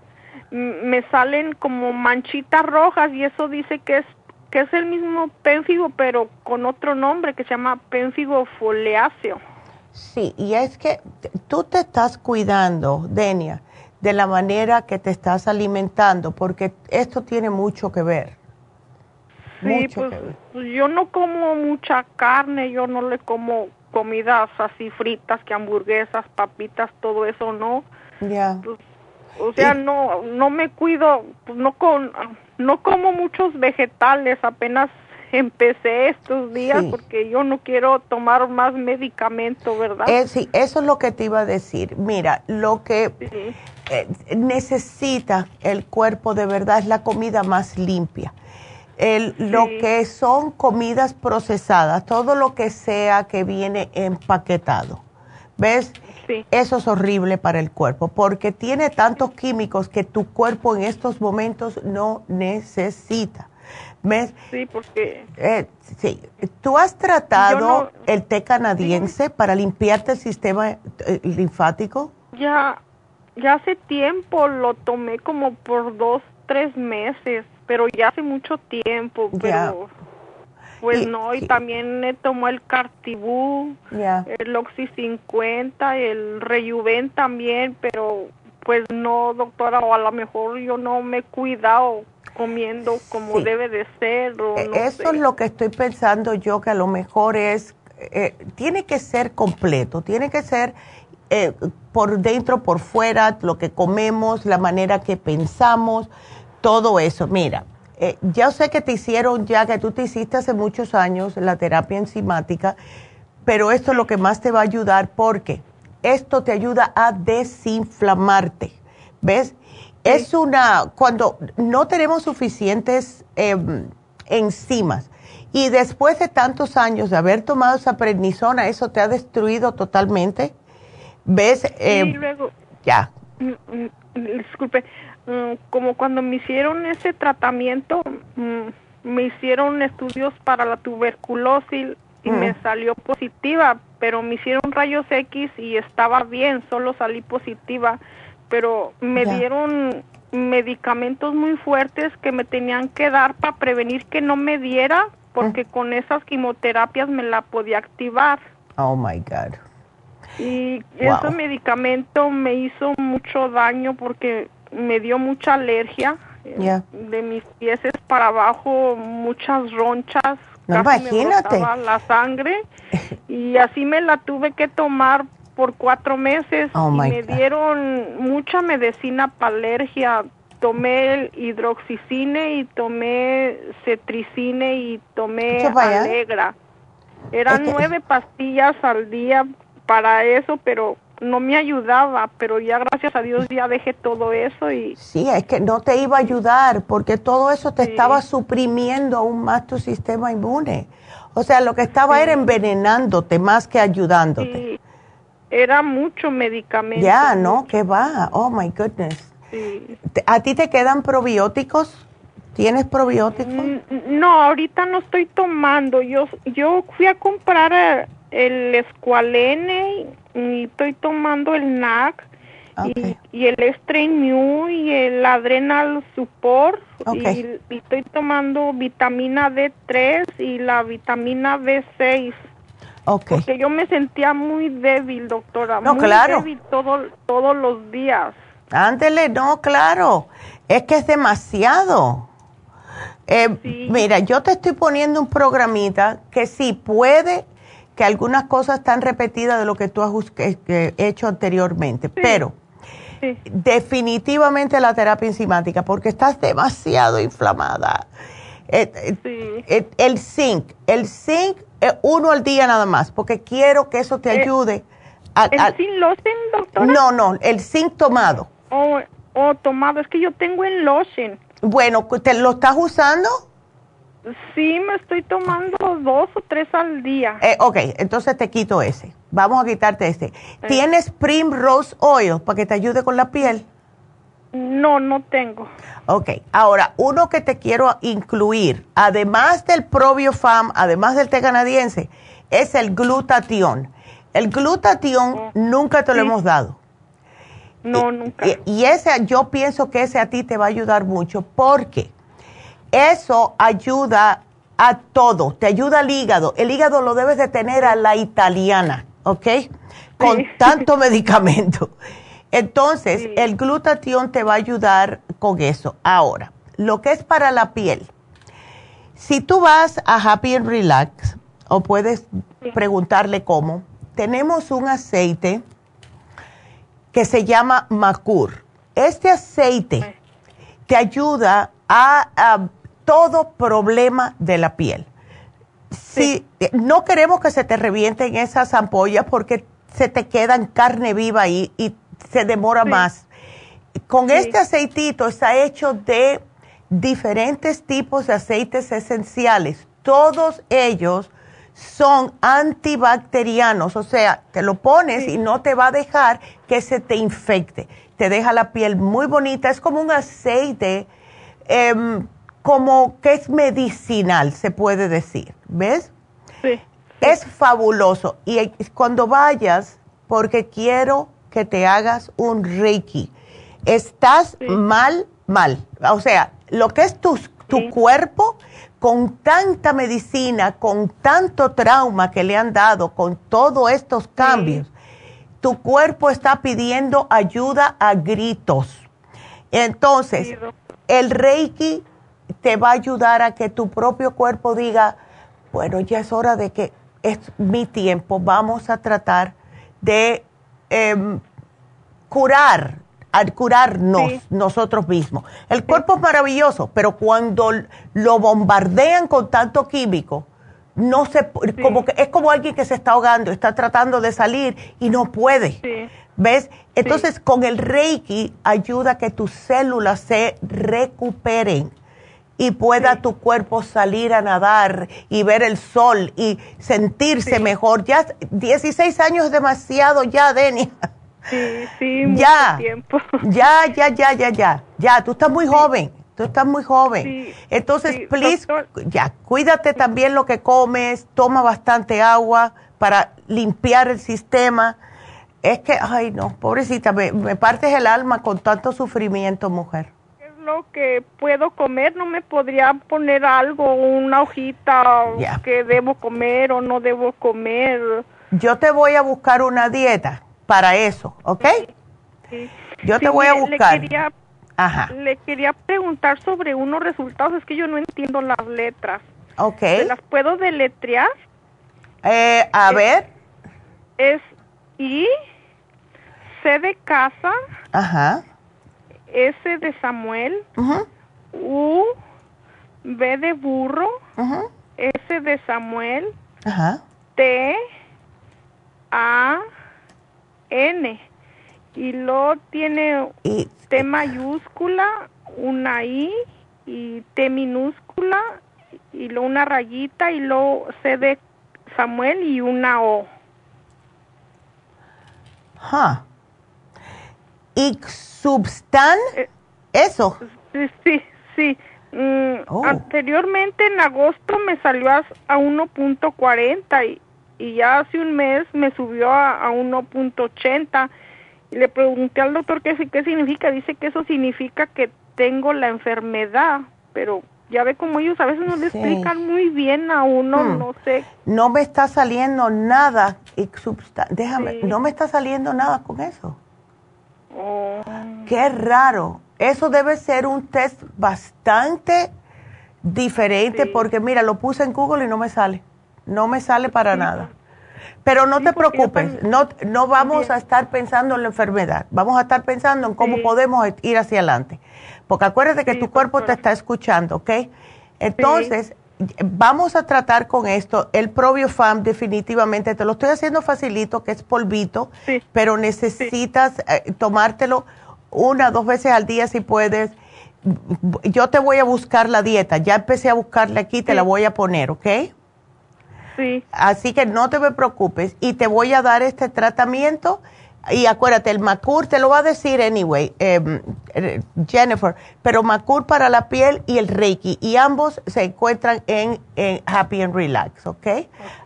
me salen como manchitas rojas y eso dice que es que es el mismo pénfigo pero con otro nombre que se llama pénfigo foliáceo. Sí, y es que tú te estás cuidando, Denia, de la manera que te estás alimentando, porque esto tiene mucho que ver. Sí, pues, pues, yo no como mucha carne, yo no le como comidas así fritas, que hamburguesas, papitas, todo eso no. Ya. Pues, o sea, no no me cuido, pues no con no como muchos vegetales, apenas empecé estos días porque yo no quiero tomar más medicamento, ¿verdad? Eh, sí, eso es lo que te iba a decir. Mira, lo que eh, necesita el cuerpo de verdad es la comida más limpia el, lo que son comidas procesadas, todo lo que sea que viene empaquetado. ¿Ves? Eso es horrible para el cuerpo porque tiene tantos químicos que tu cuerpo en estos momentos no necesita. ¿Ves? Sí, porque... Eh, sí. ¿Tú has tratado el té canadiense para limpiarte el sistema eh, linfático? Ya, ya hace tiempo lo tomé como por dos, tres meses, pero ya hace mucho tiempo, pero... Pues no, y, también me tomó el Cartibú, el Oxy 50, el Rejuven también, pero pues no, doctora, o a lo mejor yo no me he cuidado comiendo como debe de ser. O e, Eso es lo que estoy pensando yo, que a lo mejor es, eh, tiene que ser completo, tiene que ser eh, por dentro, por fuera, lo que comemos, la manera que pensamos, todo eso. Mira, eh, ya sé que te hicieron, ya que tú te hiciste hace muchos años la terapia enzimática, pero esto es lo que más te va a ayudar porque esto te ayuda a desinflamarte. ¿Ves? Es una, cuando no tenemos suficientes em, enzimas y después de tantos años de haber tomado esa prednisona, eso te ha destruido totalmente. ¿Ves? Sí, em, luego. Ya. Mm, mm, disculpe, como cuando me hicieron ese tratamiento, me hicieron estudios para la tuberculosis y me salió positiva, pero me hicieron rayos X y estaba bien, solo salí positiva pero me dieron medicamentos muy fuertes que me tenían que dar para prevenir que no me diera, porque con esas quimioterapias me la podía activar. Oh my God. Y ese medicamento me hizo mucho daño porque me dio mucha alergia. Eh, de mis pies para abajo, muchas ronchas. No, imagínate. la sangre y así me la tuve que tomar por cuatro meses oh, y me dieron mucha medicina para alergia. Tomé el hidroxicine y tomé cetricine y tomé alegra. Eran nueve pastillas al día para eso, pero no me ayudaba, pero ya gracias a Dios ya dejé todo eso y... Sí, es que no te iba a ayudar porque todo eso te estaba suprimiendo aún más tu sistema inmune. O sea, lo que estaba era envenenándote más que ayudándote. Era mucho medicamento. Ya, ¿no? ¿Qué va? Oh, my goodness. Sí. ¿A ti te quedan probióticos? ¿Tienes probióticos? Mm, no, ahorita no estoy tomando. Yo yo fui a comprar eh, el Esqualene y estoy tomando el NAC y, el Strain New y el Adrenal Support y, estoy tomando vitamina D3 y la vitamina B6. Porque yo me sentía muy débil, doctora. No, muy claro. débil todo, todos los días. Ándele, no, claro. Es que es demasiado. Eh, mira, yo te estoy poniendo un programita que sí puede que algunas cosas están repetidas de lo que tú has hecho anteriormente, pero definitivamente la terapia enzimática, porque estás demasiado inflamada. Eh, eh, el zinc, el zinc eh, uno al día nada más, porque quiero que eso te eh, ayude. A, ¿El zinc lotion, doctora? No, no, el zinc tomado. Oh, oh, tomado, es que yo tengo el lotion. Bueno, ¿te lo estás usando? Sí, me estoy tomando dos o tres al día. Eh, ok, entonces te quito ese. Vamos a quitarte ese. ¿Tienes Primrose Oil para que te ayude con la piel? No, no tengo. Ok, ahora, uno que te quiero incluir, además del Probiofam, además del té canadiense, es el glutatión. El glutatión oh, nunca te lo hemos dado. No, nunca. Y, ese, yo pienso que ese a ti te va a ayudar mucho porque eso ayuda a todo, te ayuda al hígado. El hígado lo debes de tener a la italiana, ¿ok? Con tanto medicamento. Entonces, el glutatión te va a ayudar con eso. Ahora, lo que es para la piel. Si tú vas a Happy and Relax, o puedes preguntarle cómo, tenemos un aceite que se llama Macur. Este aceite te ayuda a, todo problema de la piel. Si no queremos que se te revienten esas ampollas porque se te quedan carne viva ahí y se demora más. Con este aceitito está hecho de diferentes tipos de aceites esenciales. Todos ellos son antibacterianos, o sea, te lo pones y no te va a dejar que se te infecte. Te deja la piel muy bonita, es como un aceite em, como que es medicinal, se puede decir, ¿ves? Sí. Es fabuloso. Y cuando vayas, porque quiero que te hagas un Reiki, estás mal, mal. O sea, lo que es tu, tu cuerpo, con tanta medicina, con tanto trauma que le han dado, con todos estos cambios, tu cuerpo está pidiendo ayuda a gritos. Entonces, el Reiki te va a ayudar a que tu propio cuerpo diga, bueno, ya es hora de que es mi tiempo, vamos a tratar de em, curar, al curarnos nosotros mismos. El cuerpo es maravilloso, pero cuando lo bombardean con tanto químico, no se, como que es como alguien que se está ahogando, está tratando de salir y no puede. ¿Ves? Entonces, con el Reiki ayuda a que tus células se recuperen y pueda tu cuerpo salir a nadar y ver el sol y sentirse mejor. Ya 16 años es demasiado ya, Denia. Sí, sí, mucho ya, tiempo. Ya, ya, ya, ya, ya. Ya, tú estás muy joven. Tú estás muy joven. Entonces, please, ya, cuídate también lo que comes, toma bastante agua para limpiar el sistema. Es que, ay, no, pobrecita, me, me partes el alma con tanto sufrimiento, mujer lo que puedo comer, no me podría poner algo, una hojita que debo comer o no debo comer. Yo te voy a buscar una dieta para eso, ¿ok? Sí. Yo te voy a buscar. Le quería, Ajá. le quería preguntar sobre unos resultados, es que yo no entiendo las letras. Ok. las puedo deletrear? Eh, a ver. Es I, C de casa. Ajá S de Samuel, U, B de burro, S de Samuel, T, A, N. Y luego tiene T mayúscula, una I y T minúscula y luego una rayita y luego C de Samuel y una O. Substan, eh, eso. Sí, sí. Mm, oh. Anteriormente en agosto me salió a, 1.40 y, y ya hace un mes me subió a, 1.80 y le pregunté al doctor qué, qué significa. Dice que eso significa que tengo la enfermedad, pero ya ve como ellos a veces no le explican muy bien a uno, hmm. no sé. No me está saliendo nada, déjame, no me está saliendo nada con eso. Oh. Qué raro. Eso debe ser un test bastante diferente porque mira, lo puse en Google y no me sale. No me sale para nada. Pero no te preocupes, no, no vamos a estar pensando en la enfermedad, vamos a estar pensando en cómo podemos ir hacia adelante. Porque acuérdate que tu cuerpo te está escuchando, ¿ok? Entonces, vamos a tratar con esto. El ProbioFam definitivamente te lo estoy haciendo facilito, que es polvito, pero necesitas eh, tomártelo una o dos veces al día si puedes. Yo te voy a buscar la dieta. Ya empecé a buscarla aquí, te la voy a poner, ¿ok? Sí. Así que no te me preocupes y te voy a dar este tratamiento y acuérdate, el Macur te lo va a decir anyway, em, eh, Jennifer, pero Macur para la piel y el Reiki, y ambos se encuentran en, Happy and Relax, ¿ok?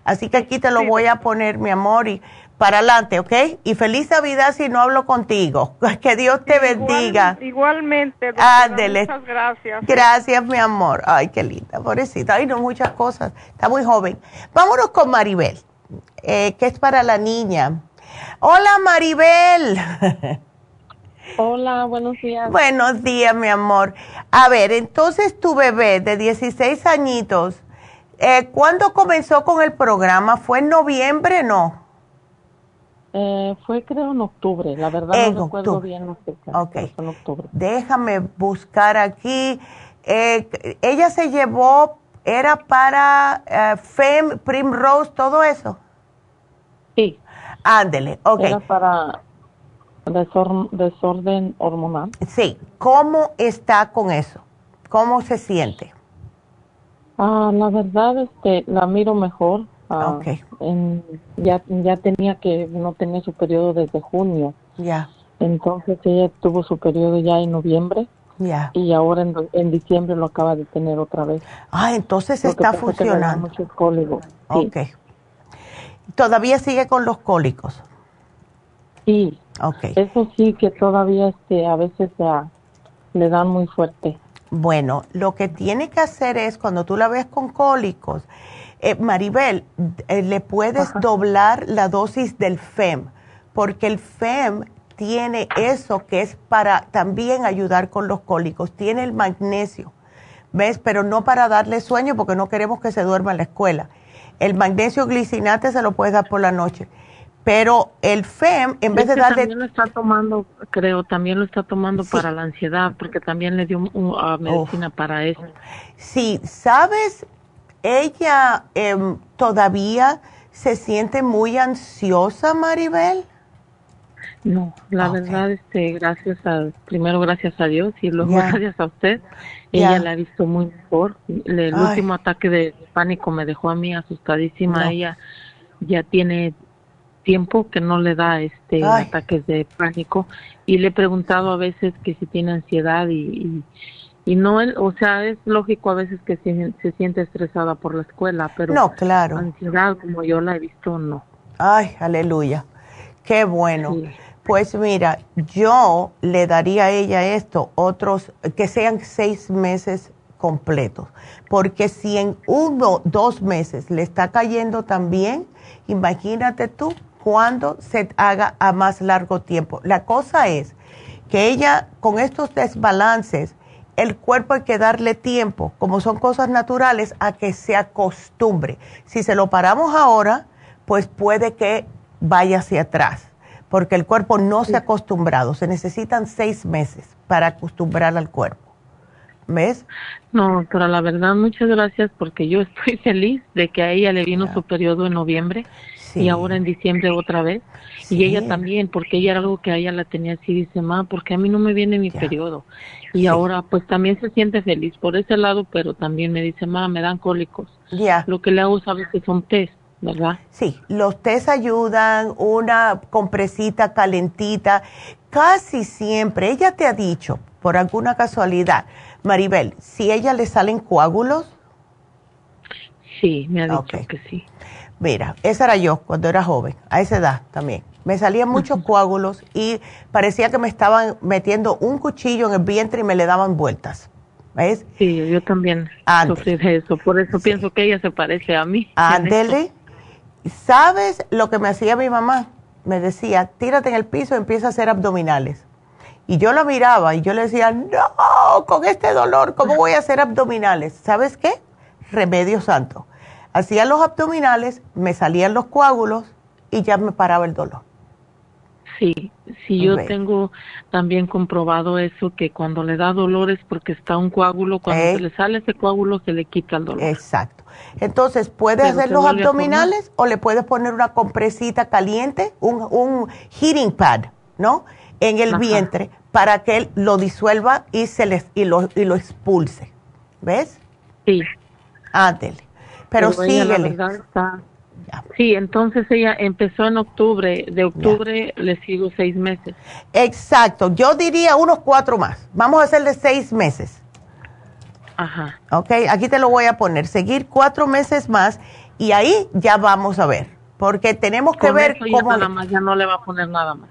Así que aquí te lo voy a poner, mi amor, y para adelante, ¿ok? Y feliz Navidad si no hablo contigo. Que Dios te bendiga. Igualmente. Ándele. Muchas gracias. Gracias, mi amor. Ay, qué linda, pobrecita. Ay, no, muchas cosas. Está muy joven. Vámonos con Maribel, eh, que es para la niña. Hola Maribel. Hola, buenos días. Buenos días, mi amor. A ver, entonces tu bebé de 16 añitos, eh, ¿cuándo comenzó con el programa? ¿Fue en noviembre, no? Eh, fue creo en octubre, la verdad no recuerdo bien la fecha. Ok. en octubre. Déjame buscar aquí. Eh, ella se llevó, era para eh, FEM, Primrose, todo eso. Sí. Ándele, ok. Era para desorden hormonal. Sí, ¿cómo está con eso? ¿Cómo se siente? Ah, la verdad, este, la miro mejor. Ah, okay. ya, ya tenía que, no tenía su periodo desde junio. Ya. Entonces ella tuvo su periodo ya en noviembre. Ya. Y ahora en, diciembre lo acaba de tener otra vez. Ah, entonces está funcionando. Muchos cólicos. Ok. ¿Todavía sigue con los cólicos? Sí. Ok. Eso sí que todavía este, a veces le dan muy fuerte. Bueno, lo que tiene que hacer es cuando tú la ves con cólicos, eh, Maribel, eh, le puedes doblar la dosis del FEM, porque el FEM tiene eso que es para también ayudar con los cólicos, tiene el magnesio, ¿ves? Pero no para darle sueño porque no queremos que se duerma en la escuela. El magnesio glicinate se lo puedes dar por la noche. Pero el FEM, en vez de darle... También lo está tomando, creo, también lo está tomando para la ansiedad, porque también le dio medicina para eso. Sí, ¿sabes? Ella em, todavía se siente muy ansiosa, Maribel. No, la verdad, este, gracias a, primero gracias a Dios y luego gracias a usted, ella la ha visto muy mejor. El último ataque de pánico me dejó a mí asustadísima. Ella ya tiene tiempo que no le da este ataques de pánico y le he preguntado a veces que si tiene ansiedad y, y, no, o sea, es lógico a veces que se, se, siente estresada por la escuela, pero no, claro. ansiedad como yo la he visto, no. Ay, aleluya. Qué bueno. Pues mira, yo le daría a ella esto, otros, que sean seis meses completos, porque si en uno, dos meses le está cayendo también, imagínate tú cuando se haga a más largo tiempo. La cosa es que ella, con estos desbalances, el cuerpo hay que darle tiempo, como son cosas naturales, a que se acostumbre. Si se lo paramos ahora, pues puede que vaya hacia atrás porque el cuerpo no se ha acostumbrado. Se necesitan seis meses para acostumbrar al cuerpo. ¿Ves? No, pero la verdad, muchas gracias porque yo estoy feliz de que a ella le vino su periodo en noviembre y ahora en diciembre otra vez. Y ella también, porque ella era algo que a ella la tenía así, dice, ma, porque a mí no me viene mi periodo. Y ahora pues también se siente feliz por ese lado, pero también me dice, ma, me dan cólicos. Ya. Lo que le hago, sabes, que son test. ¿Verdad? Sí, los tés ayudan, una compresita calentita, casi siempre, ella te ha dicho, por alguna casualidad, Maribel, si ella le salen coágulos. Sí, me ha dicho que sí. Mira, esa era yo cuando era joven, a esa edad también. Me salían muchos coágulos y parecía que me estaban metiendo un cuchillo en el vientre y me le daban vueltas. ¿Ves? Sí, yo también sufrí de eso. Por eso pienso que ella se parece a mí. Ándele. ¿Sabes lo que me hacía mi mamá? Me decía, tírate en el piso y empieza a hacer abdominales. Y yo la miraba y yo le decía, no, con este dolor, ¿cómo voy a hacer abdominales? ¿Sabes qué? Remedio santo. Hacía los abdominales, me salían los coágulos y ya me paraba el dolor. Sí, sí, yo tengo también comprobado eso, que cuando le da dolor es porque está un coágulo, cuando se le sale ese coágulo se le quita el dolor. Exacto. Entonces, puedes hacer los abdominales o le puedes poner una compresita caliente, un, un heating pad, ¿no? En el vientre para que él lo disuelva y, se les, y, lo, y lo expulse. ¿Ves? Sí. Ándele. Pero, síguele. Sí, entonces ella empezó en octubre, de octubre le sigo seis meses. Exacto, yo diría unos cuatro más. Vamos a hacerle seis meses. Ajá. Ok, aquí te lo voy a poner. Seguir cuatro meses más y ahí ya vamos a ver. Porque tenemos que ver cómo. Nada más, ya no le va a poner nada más.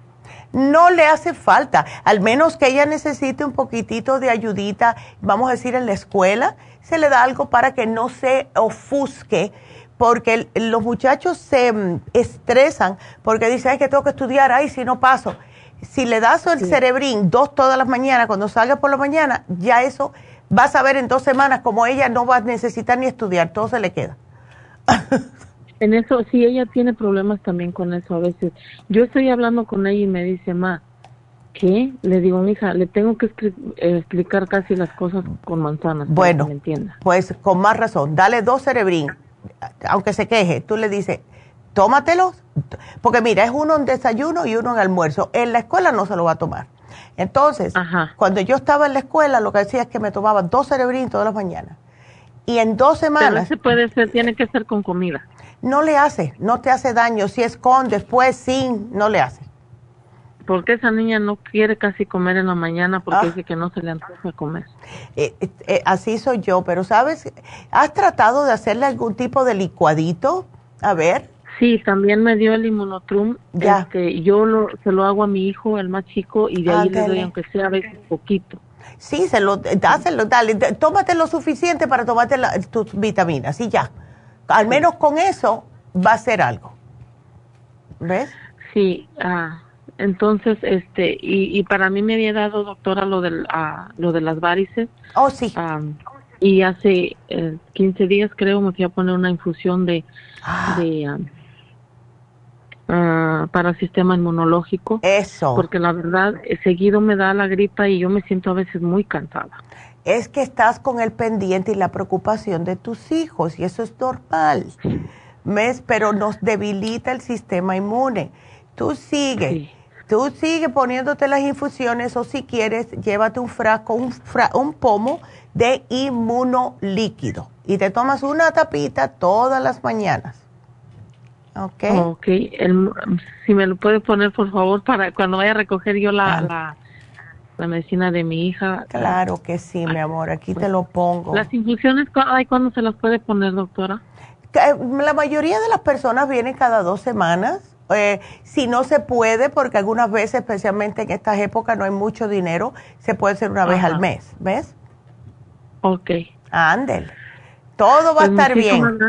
No le hace falta, al menos que ella necesite un poquitito de ayudita, vamos a decir en la escuela, se le da algo para que no se ofusque, porque los muchachos se mm, estresan porque dicen, ay, que tengo que estudiar, ay, si no paso. Si le das el cerebrín dos todas las mañanas, cuando salga por la mañana, ya eso vas a ver en dos semanas como ella no va a necesitar ni estudiar, todo se le queda. en eso, sí, ella tiene problemas también con eso a veces. Yo estoy hablando con ella y me dice, ma, ¿qué? Le digo, hija, le tengo que eh, explicar casi las cosas con manzanas. Bueno, que me entienda. pues con más razón, dale dos cerebrín, aunque se queje, tú le dices, tómatelos, porque mira, es uno en desayuno y uno en almuerzo. En la escuela no se lo va a tomar. Entonces, cuando yo estaba en la escuela, lo que decía es que me tomaba dos cerebrinos todas las mañanas. Y en dos semanas... Pero puede ser, tiene que ser con comida. No le hace, no te hace daño. Si es con, después, sin, no le hace. porque esa niña no quiere casi comer en la mañana porque ah. dice que no se le antoja comer. Eh, eh, eh, así soy yo, pero sabes, ¿has tratado de hacerle algún tipo de licuadito? A ver. Sí, también me dio el inmunotrum. Ya. Este, yo lo, se lo hago a mi hijo, el más chico, y de ahí le doy, aunque sea a veces poquito. Sí, se lo, dáselo, dale, tómate lo suficiente para tomarte tus vitaminas y ya. Al menos con eso va a ser algo. ¿Ves? Sí, ah, entonces, este, y, y para mí me había dado, doctora, lo, del, ah, lo de las varices. Oh, sí. Ah, y hace 15 eh, días, creo, me fui a poner una infusión de, de para el sistema inmunológico. Eso. Porque la verdad, eh, seguido me da la gripa y yo me siento a veces muy cansada. Es que estás con el pendiente y la preocupación de tus hijos y eso es normal. Pero nos debilita el sistema inmune. Tú sigue. Tú sigue poniéndote las infusiones o si quieres, llévate un frasco, un, un pomo de inmunolíquido y te tomas una tapita todas las mañanas. Ok. Ok, si me lo puede poner por favor para cuando vaya a recoger yo la, la, medicina de mi hija. Claro que sí, mi amor, aquí te lo pongo. ¿Las infusiones, cuándo se las puede poner, doctora? La mayoría de las personas vienen cada dos semanas. Eh, si no se puede, porque algunas veces, especialmente en estas épocas, no hay mucho dinero, se puede hacer una vez al mes, ¿ves? Ok. Ándel. Todo va a pues estar bien.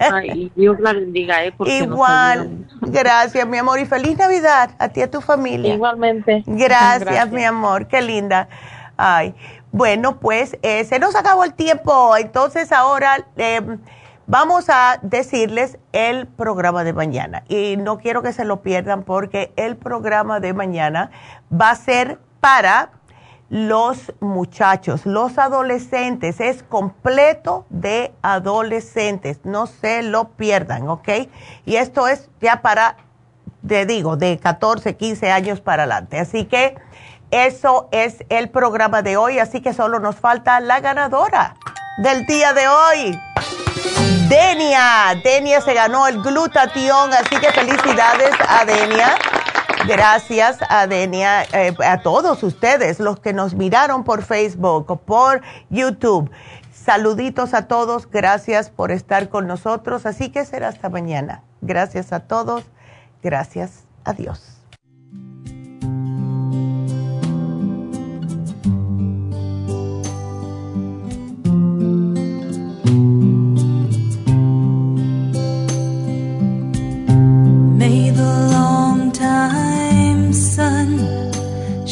Ay, Dios la bendiga, ¿eh? Igual. gracias, mi amor. Y feliz Navidad a ti y a tu familia. Igualmente. Gracias, mi amor. Qué linda. Ay. Bueno, pues eh, se nos acabó el tiempo. Entonces ahora em, vamos a decirles el programa de mañana. Y no quiero que se lo pierdan porque el programa de mañana va a ser para los muchachos, los adolescentes, es completo de adolescentes, no se lo pierdan, ¿ok? Y esto es ya para, te digo, de 14, 15 años para adelante. Así que eso es el programa de hoy, así que solo nos falta la ganadora del día de hoy. Denia, Denia se ganó el glutatión, así que felicidades a Denia. Gracias a Denia, eh, a todos ustedes, los que nos miraron por Facebook o por YouTube. Saluditos a todos, gracias por estar con nosotros. Así que será hasta mañana. Gracias a todos, gracias a Dios.